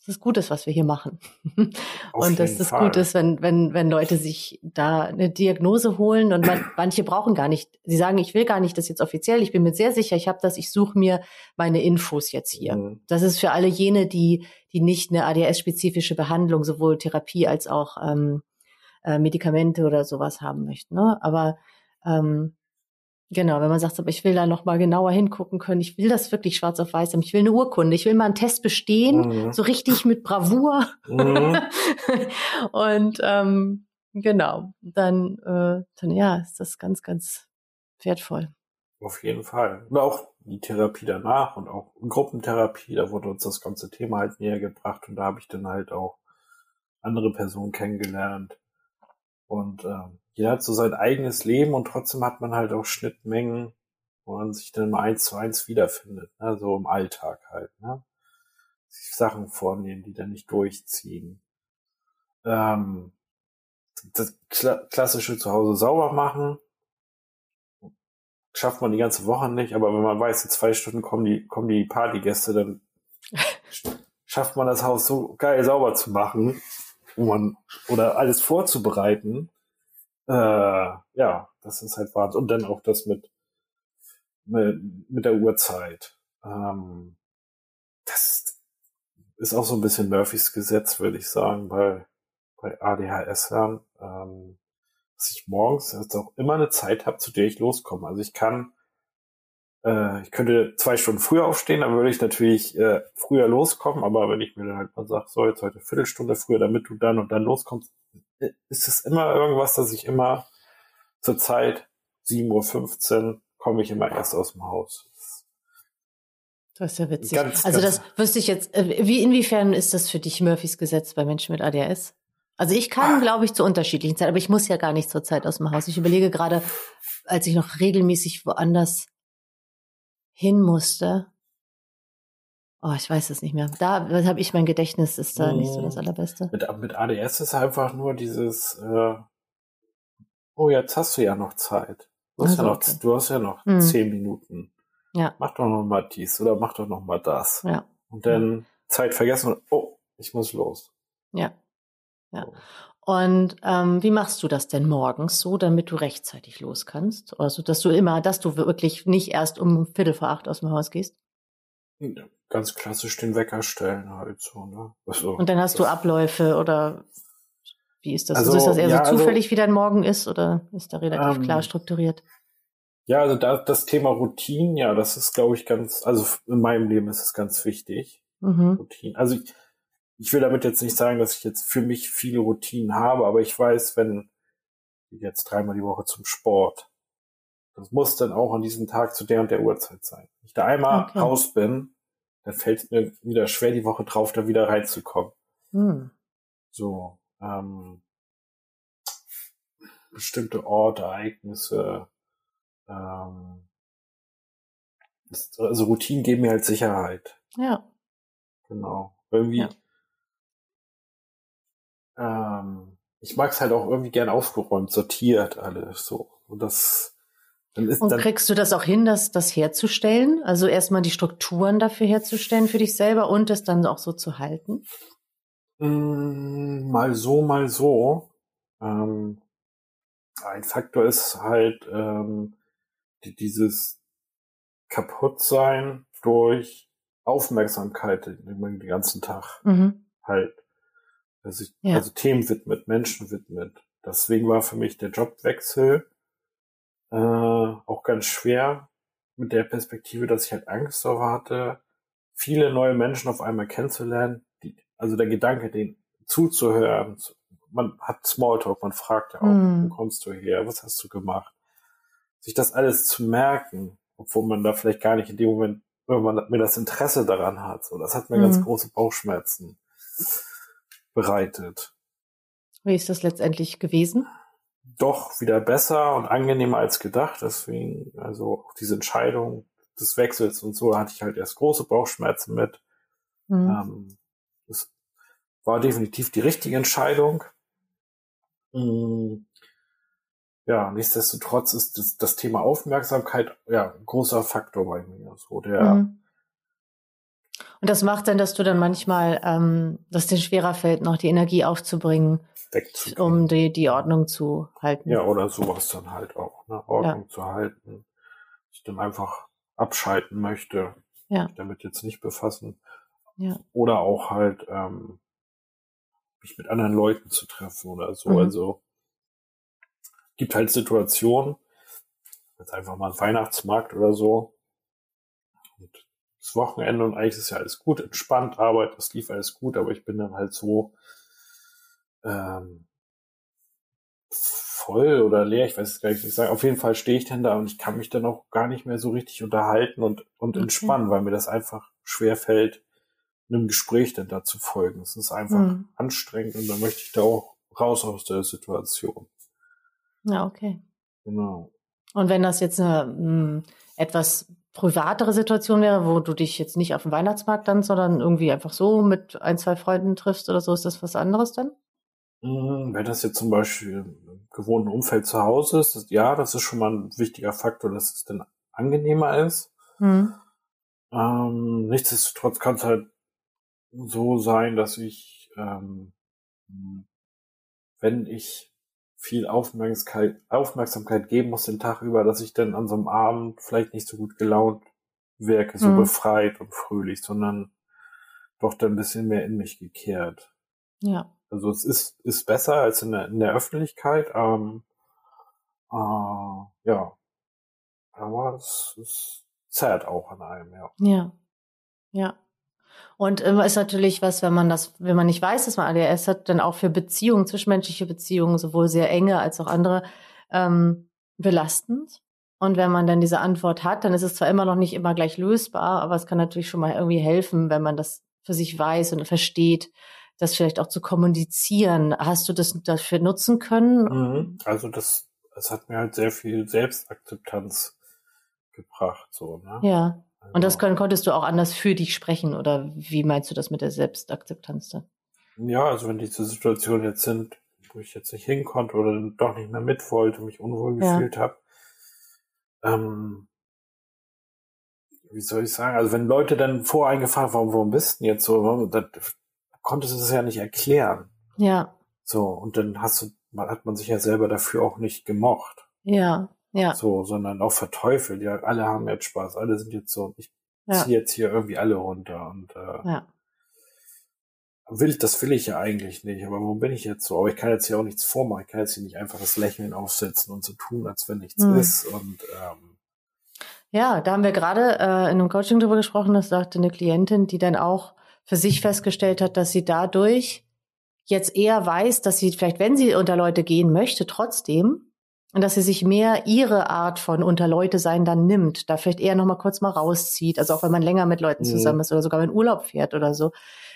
dass es gut ist, was wir hier machen. Auf und dass es gut ist, wenn, wenn, wenn Leute sich da eine Diagnose holen und man, manche brauchen gar nicht, sie sagen, ich will gar nicht das jetzt offiziell, ich bin mir sehr sicher, ich habe das, ich suche mir meine Infos jetzt hier. Mhm. Das ist für alle jene, die, die nicht eine ADS-spezifische Behandlung, sowohl Therapie als auch ähm, äh, Medikamente oder sowas haben möchten. Ne? Aber ähm, Genau, wenn man sagt, aber ich will da noch mal genauer hingucken können, ich will das wirklich schwarz auf weiß haben, ich will eine Urkunde, ich will mal einen Test bestehen, mhm. so richtig mit Bravour. Mhm. und ähm, genau, dann, äh, dann ja, ist das ganz, ganz wertvoll. Auf jeden Fall. Und auch die Therapie danach und auch Gruppentherapie, da wurde uns das ganze Thema halt näher gebracht und da habe ich dann halt auch andere Personen kennengelernt. Und ähm, jeder hat so sein eigenes Leben und trotzdem hat man halt auch Schnittmengen, wo man sich dann mal eins zu eins wiederfindet, ne? so im Alltag halt, ne? Sich Sachen vornehmen, die dann nicht durchziehen. Ähm, das klassische Zuhause sauber machen. Schafft man die ganze Woche nicht, aber wenn man weiß, in zwei Stunden kommen die, kommen die Partygäste, dann schafft man das Haus so geil sauber zu machen, wo man, oder alles vorzubereiten. Äh, ja, das ist halt Wahnsinn. Und dann auch das mit, mit, mit der Uhrzeit. Ähm, das ist auch so ein bisschen Murphys Gesetz, würde ich sagen, bei, bei ADHS-Lern, ähm, dass ich morgens jetzt auch immer eine Zeit habe, zu der ich loskomme. Also ich kann, äh, ich könnte zwei Stunden früher aufstehen, dann würde ich natürlich äh, früher loskommen, aber wenn ich mir dann halt mal sage, so jetzt heute Viertelstunde früher, damit du dann und dann loskommst, ist es immer irgendwas, dass ich immer zur Zeit 7.15 Uhr komme ich immer erst aus dem Haus. Das ist ja witzig. Ganz, also das wüsste ich jetzt, äh, wie inwiefern ist das für dich Murphys Gesetz bei Menschen mit ADHS? Also ich kann, ah. glaube ich, zu unterschiedlichen Zeiten, aber ich muss ja gar nicht zur Zeit aus dem Haus. Ich überlege gerade, als ich noch regelmäßig woanders hin musste. Oh, ich weiß es nicht mehr. Da habe ich mein Gedächtnis, ist da nicht so das mhm. Allerbeste. Mit, mit ADS ist einfach nur dieses, äh, oh, jetzt hast du ja noch Zeit. Du hast, also, ja, noch, okay. du hast ja noch hm. zehn Minuten. Ja. Mach doch noch mal dies oder mach doch noch mal das. Ja. Und dann Zeit vergessen und, oh, ich muss los. Ja. Ja. Und ähm, wie machst du das denn morgens so, damit du rechtzeitig los kannst? Also, dass du immer, dass du wirklich nicht erst um Viertel vor acht aus dem Haus gehst? Ganz klassisch den Wecker stellen halt so, ne? Also, und dann hast du Abläufe oder wie ist das? Also, also ist das eher ja, so also zufällig, also, wie dein Morgen ist oder ist da relativ ähm, klar strukturiert? Ja, also da, das Thema Routine, ja, das ist, glaube ich, ganz, also in meinem Leben ist es ganz wichtig. Mhm. Routine. Also ich, ich will damit jetzt nicht sagen, dass ich jetzt für mich viele Routinen habe, aber ich weiß, wenn jetzt dreimal die Woche zum Sport, das muss dann auch an diesem Tag zu der und der Uhrzeit sein. Wenn ich da einmal okay. raus bin, dann fällt es mir wieder schwer, die Woche drauf da wieder reinzukommen. Hm. So, ähm, bestimmte Orte, Ereignisse, ähm, also Routinen geben mir halt Sicherheit. Ja. Genau. Irgendwie. Ja. Ähm, ich mag es halt auch irgendwie gern aufgeräumt, sortiert alles so. Und das Und kriegst du das auch hin, das, das herzustellen? Also erstmal die Strukturen dafür herzustellen für dich selber und es dann auch so zu halten? Mm, mal so, mal so. Ähm, ein Faktor ist halt, ähm, die, dieses Kaputtsein durch Aufmerksamkeit den, den ganzen Tag mhm. halt. Also, ich, ja. also Themen widmet, Menschen widmet. Deswegen war für mich der Jobwechsel äh, auch ganz schwer mit der Perspektive, dass ich halt Angst davor hatte, viele neue Menschen auf einmal kennenzulernen. Die, also der Gedanke, den zuzuhören, man hat Smalltalk, man fragt ja auch, mm. wo kommst du her, was hast du gemacht? sich das alles zu merken, obwohl man da vielleicht gar nicht in dem Moment irgendwann mir das Interesse daran hat. So, das hat mir mhm. ganz große Bauchschmerzen bereitet. Wie ist das letztendlich gewesen? Doch wieder besser und angenehmer als gedacht. Deswegen, also auch diese Entscheidung des Wechsels und so hatte ich halt erst große Bauchschmerzen mit. Mhm. Ähm, das war definitiv die richtige Entscheidung. Mhm ja, nichtsdestotrotz ist das, das, Thema Aufmerksamkeit ja ein großer Faktor bei mir. So der mhm. Und das macht dann, dass du dann manchmal, ähm, dass dir schwerer fällt, noch die Energie aufzubringen, um die, die Ordnung zu halten. Ja, oder sowas dann halt auch, ne? Ordnung ja. zu halten. Ich dann einfach abschalten möchte. Ja. Mich damit jetzt nicht befassen. Ja. Oder auch halt ähm, mich mit anderen Leuten zu treffen oder so. Mhm. Also gibt halt Situationen, jetzt einfach mal ein Weihnachtsmarkt oder so. Und das Wochenende und eigentlich ist ja alles gut, entspannt, Arbeit, das lief alles gut, aber ich bin dann halt so ähm, voll oder leer, ich weiß es gar nicht, wie ich sage. Auf jeden Fall stehe ich dann da und ich kann mich dann auch gar nicht mehr so richtig unterhalten und, und okay. entspannen, weil mir das einfach schwer fällt, einem Gespräch dann da zu folgen. Es ist einfach mhm. anstrengend und dann möchte ich da auch raus aus der Situation. Ja, okay. Genau. Und wenn das jetzt eine mh, hm, etwas privatere Situation wäre, wo du dich jetzt nicht auf dem Weihnachtsmarkt dann, sondern irgendwie einfach so mit ein, zwei Freunden triffst oder so, ist das was anderes dann? Hm, wenn das jetzt zum Beispiel im gewohnten Umfeld zu Hause ist, das, ja, das ist schon mal ein wichtiger Faktor, dass es dann angenehmer ist. Mhm. Ähm, nichtsdestotrotz kann es halt so sein, dass ich, ähm, wenn ich viel Aufmerksamkeit, Aufmerksamkeit geben muss den Tag über, dass ich dann an so einem Abend vielleicht nicht so gut gelaunt wirke, so mhm. befreit und fröhlich, sondern doch dann ein bisschen mehr in mich gekehrt. Ja. Also es ist, ist besser als in der, in der Öffentlichkeit. Ähm, äh, ja. Aber es ist zerrt auch an einem, ja. Ja. Ja. Und immer ist natürlich was, wenn man das, wenn man nicht weiß, dass man ADHS hat, dann auch für Beziehungen, zwischenmenschliche Beziehungen, sowohl sehr enge als auch andere, ähm, belastend. Und wenn man dann diese Antwort hat, dann ist es zwar immer noch nicht immer gleich lösbar, aber es kann natürlich schon mal irgendwie helfen, wenn man das für sich weiß und versteht, das vielleicht auch zu kommunizieren. Hast du das dafür nutzen können? Mhm. Also das, das hat mir halt sehr viel Selbstakzeptanz gebracht, so, ne? Ja. Also. Und das können, konntest du auch anders für dich sprechen oder wie meinst du das mit der Selbstakzeptanz da? Ja, also wenn diese Situationen jetzt sind, wo ich jetzt nicht hin konnte oder doch nicht mehr mit wollte, mich unwohl gefühlt ja. habe, ähm, wie soll ich sagen, also wenn Leute dann voreingefahren, warum, warum bist du jetzt so, dann konntest du das ja nicht erklären. Ja. So, und dann hast du, hat man sich ja selber dafür auch nicht gemocht. Ja, ja. So, sondern auch verteufelt. Ja, alle haben jetzt Spaß, alle sind jetzt so, ich ja. ziehe jetzt hier irgendwie alle runter und äh, ja. will, das will ich ja eigentlich nicht, aber warum bin ich jetzt so? Aber ich kann jetzt hier auch nichts vormachen, ich kann jetzt hier nicht einfach das Lächeln aufsetzen und so tun, als wenn nichts mhm. ist. Und ähm, ja, da haben wir gerade äh, in einem Coaching drüber gesprochen, das sagte eine Klientin, die dann auch für sich festgestellt hat, dass sie dadurch jetzt eher weiß, dass sie vielleicht, wenn sie unter Leute gehen möchte, trotzdem, und dass sie sich mehr ihre Art von unter Leute sein dann nimmt, da vielleicht eher noch mal kurz mal rauszieht, also auch wenn man länger mit Leuten mhm. zusammen ist oder sogar in Urlaub fährt oder so.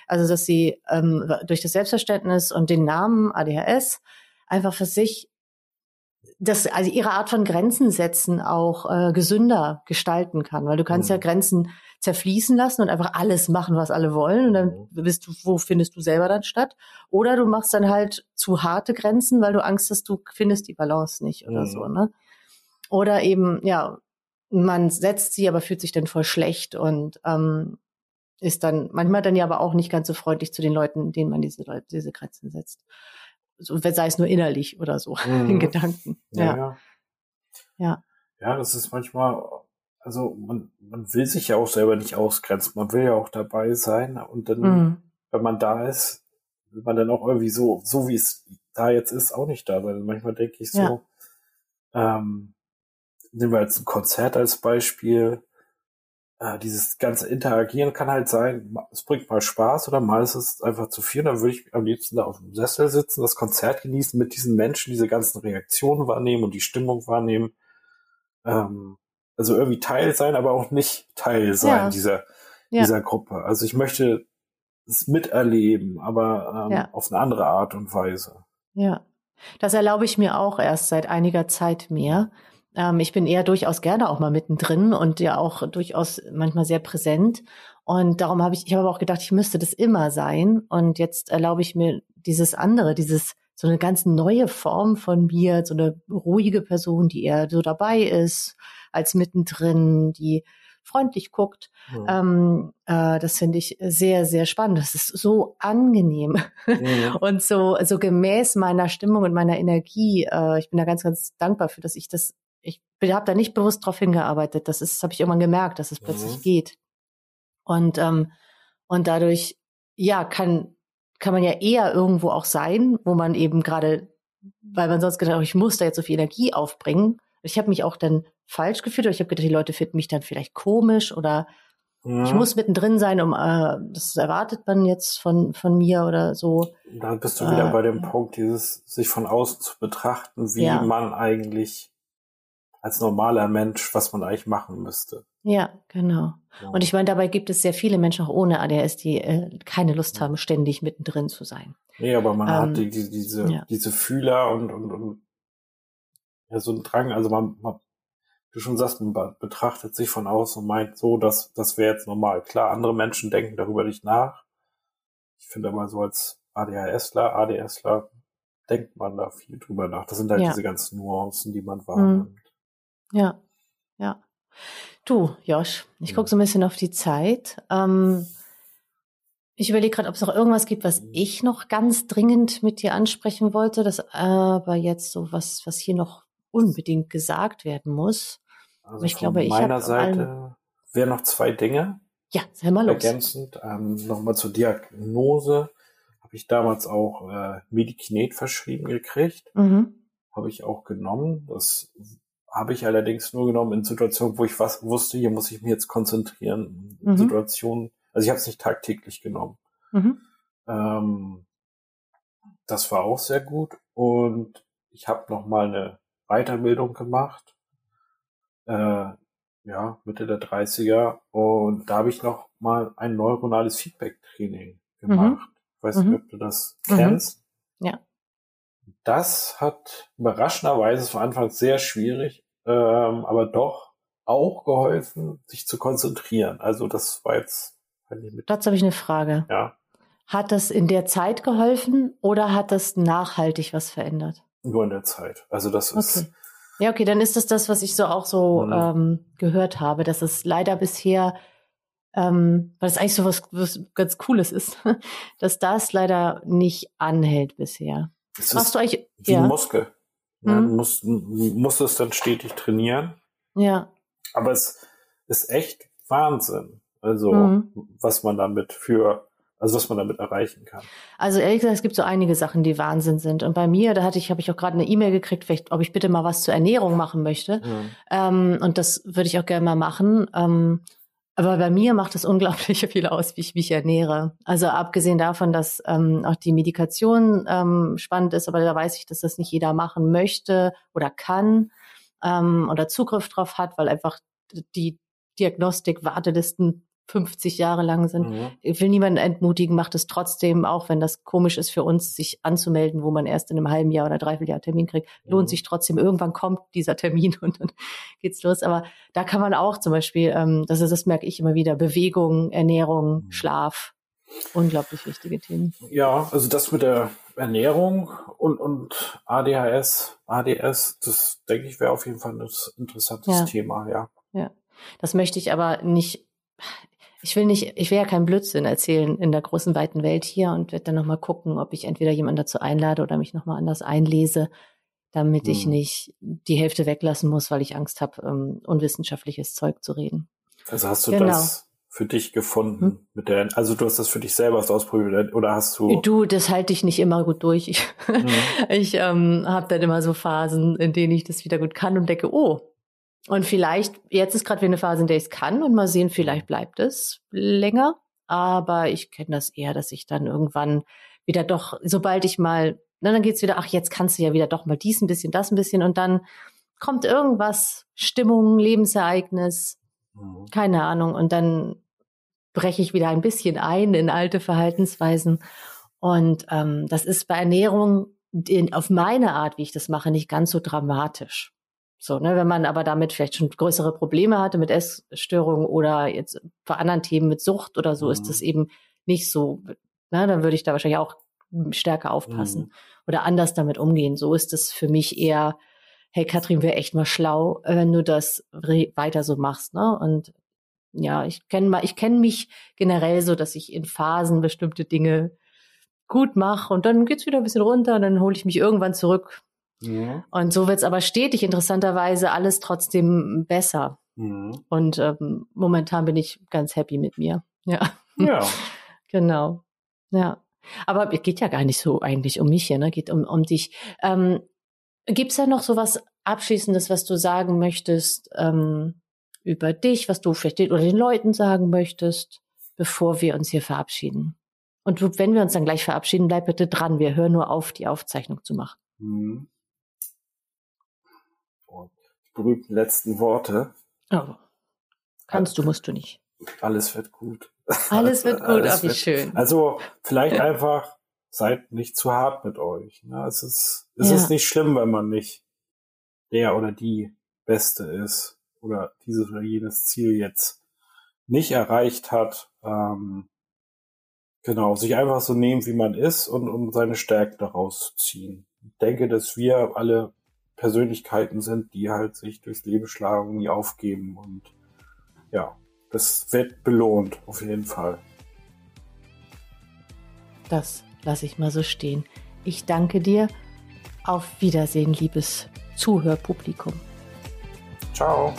Also dass sie ähm, durch das Selbstverständnis und den Namen ADHS einfach für sich das, also ihre Art von Grenzen setzen auch äh, gesünder gestalten kann, weil du kannst mhm. ja Grenzen zerfließen lassen und einfach alles machen, was alle wollen und dann mhm. bist du, wo findest du selber dann statt? Oder du machst dann halt zu harte Grenzen, weil du Angst hast, du findest die Balance nicht oder mhm. so, ne? Oder eben, ja, man setzt sie, aber fühlt sich dann voll schlecht und ähm, ist dann manchmal dann ja aber auch nicht ganz so freundlich zu den Leuten, denen man diese diese Grenzen setzt so, sei es nur innerlich oder so, mhm. in Gedanken. Ja. ja. Ja. Ja, das ist manchmal, also man, man will sich ja auch selber nicht ausgrenzen, man will ja auch dabei sein und dann, mhm. wenn man da ist, will man dann auch irgendwie so, so wie es da jetzt ist, auch nicht da sein. Manchmal denke ich so, ja. ähm, nehmen wir jetzt ein Konzert als Beispiel, äh, dieses ganze Interagieren kann halt sein, es bringt mal Spaß oder mal ist es einfach zu viel. Dann würde ich am liebsten da auf dem Sessel sitzen, das Konzert genießen, mit diesen Menschen diese ganzen Reaktionen wahrnehmen und die Stimmung wahrnehmen. Ähm, also irgendwie Teil sein, aber auch nicht Teil sein ja. dieser, ja. dieser Gruppe. Also ich möchte es miterleben, aber ähm, ja. auf eine andere Art und Weise. Ja, das erlaube ich mir auch erst seit einiger Zeit mehr. Ähm, ich bin eher durchaus gerne auch mal mittendrin und ja auch durchaus manchmal sehr präsent. Und darum habe ich, ich habe aber auch gedacht, ich müsste das immer sein. Und jetzt erlaube ich mir dieses andere, dieses so eine ganz neue Form von mir, so eine ruhige Person, die eher so dabei ist, als mittendrin, die freundlich guckt. Ja. Ähm, äh, das finde ich sehr, sehr spannend. Das ist so angenehm ja. und so, so gemäß meiner Stimmung und meiner Energie. Äh, ich bin da ganz, ganz dankbar für, dass ich das ich habe da nicht bewusst drauf hingearbeitet. Das ist, habe ich irgendwann gemerkt, dass es plötzlich mhm. geht. Und ähm, und dadurch, ja, kann kann man ja eher irgendwo auch sein, wo man eben gerade, weil man sonst gedacht, hat, ich muss da jetzt so viel Energie aufbringen. Ich habe mich auch dann falsch gefühlt, oder ich habe gedacht, die Leute finden mich dann vielleicht komisch oder ja. ich muss mittendrin sein, um äh, das erwartet man jetzt von von mir oder so. Da bist du wieder äh, bei dem Punkt, dieses sich von außen zu betrachten, wie ja. man eigentlich als normaler Mensch, was man eigentlich machen müsste. Ja, genau. Und ich meine, dabei gibt es sehr viele Menschen auch ohne ADHS, die äh, keine Lust haben, ständig mittendrin zu sein. Nee, aber man ähm, hat die, die, diese, diese Fühler und, und, und ja, so einen Drang, also man, man du schon sagst, man betrachtet sich von außen und meint so, dass das wäre jetzt normal. Klar, andere Menschen denken darüber nicht nach. Ich finde aber so als ADHSler, ADSler, denkt man da viel drüber nach. Das sind halt ja. diese ganzen Nuancen, die man wahrnimmt. Mhm. Ja, ja. Du, Josh, ich ja. gucke so ein bisschen auf die Zeit. Ähm, ich überlege gerade, ob es noch irgendwas gibt, was mhm. ich noch ganz dringend mit dir ansprechen wollte, das aber jetzt so was, was hier noch unbedingt gesagt werden muss. Also ich glaube, ich meiner Seite wären noch zwei Dinge. Ja, sei mal los. Ergänzend ähm, nochmal zur Diagnose habe ich damals auch äh, Medikinet verschrieben gekriegt. Mhm. Habe ich auch genommen. Das habe ich allerdings nur genommen in Situationen, wo ich was wusste, hier muss ich mich jetzt konzentrieren. Mhm. Situationen, also ich habe es nicht tagtäglich genommen. Mhm. Ähm, das war auch sehr gut. Und ich habe noch mal eine Weiterbildung gemacht. Äh, ja, Mitte der 30er. Und da habe ich noch mal ein neuronales Feedback-Training gemacht. Mhm. Ich weiß nicht, mhm. ob du das mhm. kennst. Ja. Das hat überraschenderweise, es war anfangs sehr schwierig, ähm, aber doch auch geholfen, sich zu konzentrieren. Also das war jetzt. Dazu habe ich eine Frage. Ja. Hat das in der Zeit geholfen oder hat das nachhaltig was verändert? Nur in der Zeit. Also das ist. Okay. Ja, okay, dann ist das das, was ich so auch so mhm. ähm, gehört habe, dass es leider bisher, ähm, weil es eigentlich so was, was ganz Cooles ist, dass das leider nicht anhält bisher. Es Machst du eigentlich wie ja. ein Muskel. Ja, mhm. musst, musst es dann stetig trainieren. Ja. Aber es ist echt Wahnsinn. Also, mhm. was man damit für, also was man damit erreichen kann. Also ehrlich gesagt, es gibt so einige Sachen, die Wahnsinn sind. Und bei mir, da hatte ich, habe ich auch gerade eine E-Mail gekriegt, vielleicht, ob ich bitte mal was zur Ernährung machen möchte. Mhm. Ähm, und das würde ich auch gerne mal machen. Ähm, aber bei mir macht es unglaublich viel aus, wie ich mich ernähre. Also abgesehen davon, dass ähm, auch die Medikation ähm, spannend ist, aber da weiß ich, dass das nicht jeder machen möchte oder kann ähm, oder Zugriff drauf hat, weil einfach die Diagnostik, Wartelisten 50 Jahre lang sind. Mhm. Ich will niemanden entmutigen, macht es trotzdem, auch wenn das komisch ist für uns, sich anzumelden, wo man erst in einem halben Jahr oder dreiviertel Jahr Termin kriegt, mhm. lohnt sich trotzdem. Irgendwann kommt dieser Termin und dann geht's los. Aber da kann man auch zum Beispiel, ähm, das ist, das merke ich immer wieder, Bewegung, Ernährung, mhm. Schlaf, unglaublich wichtige Themen. Ja, also das mit der Ernährung und, und ADHS, ADS, das denke ich wäre auf jeden Fall ein interessantes ja. Thema, ja. Ja. Das möchte ich aber nicht ich will nicht, ich will ja keinen Blödsinn erzählen in der großen weiten Welt hier und werde dann nochmal gucken, ob ich entweder jemanden dazu einlade oder mich nochmal anders einlese, damit hm. ich nicht die Hälfte weglassen muss, weil ich Angst habe, um, unwissenschaftliches Zeug zu reden. Also hast du genau. das für dich gefunden hm? mit der, also du hast das für dich selber ausprobiert oder hast du? Du, das halte ich nicht immer gut durch. Ich, hm. ich ähm, habe dann immer so Phasen, in denen ich das wieder gut kann und denke, oh, und vielleicht, jetzt ist gerade wieder eine Phase, in der ich es kann und mal sehen, vielleicht bleibt es länger. Aber ich kenne das eher, dass ich dann irgendwann wieder doch, sobald ich mal, na, dann geht's wieder, ach, jetzt kannst du ja wieder doch mal dies ein bisschen, das ein bisschen und dann kommt irgendwas, Stimmung, Lebensereignis, mhm. keine Ahnung, und dann breche ich wieder ein bisschen ein in alte Verhaltensweisen. Und ähm, das ist bei Ernährung in, auf meine Art, wie ich das mache, nicht ganz so dramatisch. So, ne, wenn man aber damit vielleicht schon größere Probleme hatte mit Essstörungen oder jetzt bei anderen Themen mit Sucht oder so, mhm. ist das eben nicht so. Ne, dann würde ich da wahrscheinlich auch stärker aufpassen mhm. oder anders damit umgehen. So ist es für mich eher, hey Katrin, wäre echt mal schlau, wenn du das weiter so machst. Ne? Und ja, ich kenne mal, ich kenne mich generell so, dass ich in Phasen bestimmte Dinge gut mache und dann geht's wieder ein bisschen runter und dann hole ich mich irgendwann zurück ja. Und so wird es aber stetig interessanterweise alles trotzdem besser. Mhm. Und ähm, momentan bin ich ganz happy mit mir. Ja. Ja. genau. Ja. Aber es geht ja gar nicht so eigentlich um mich hier, ne? Geht um, um dich. Ähm, Gibt es da noch so was Abschließendes, was du sagen möchtest ähm, über dich, was du vielleicht den, oder den Leuten sagen möchtest, bevor wir uns hier verabschieden? Und wenn wir uns dann gleich verabschieden, bleib bitte dran. Wir hören nur auf, die Aufzeichnung zu machen. Mhm berühmten letzten Worte. Oh. Kannst du, musst du nicht. Alles wird gut. Alles wird gut, Alles wie schön. Also vielleicht einfach seid nicht zu hart mit euch. Ne? Es ist, es ja. ist nicht schlimm, wenn man nicht der oder die Beste ist oder dieses oder jenes Ziel jetzt nicht erreicht hat. Ähm, genau, sich einfach so nehmen, wie man ist und, und seine Stärken daraus ziehen. denke, dass wir alle Persönlichkeiten sind, die halt sich durchs Leben schlagen, nie aufgeben und ja, das wird belohnt, auf jeden Fall. Das lasse ich mal so stehen. Ich danke dir. Auf Wiedersehen, liebes Zuhörpublikum. Ciao.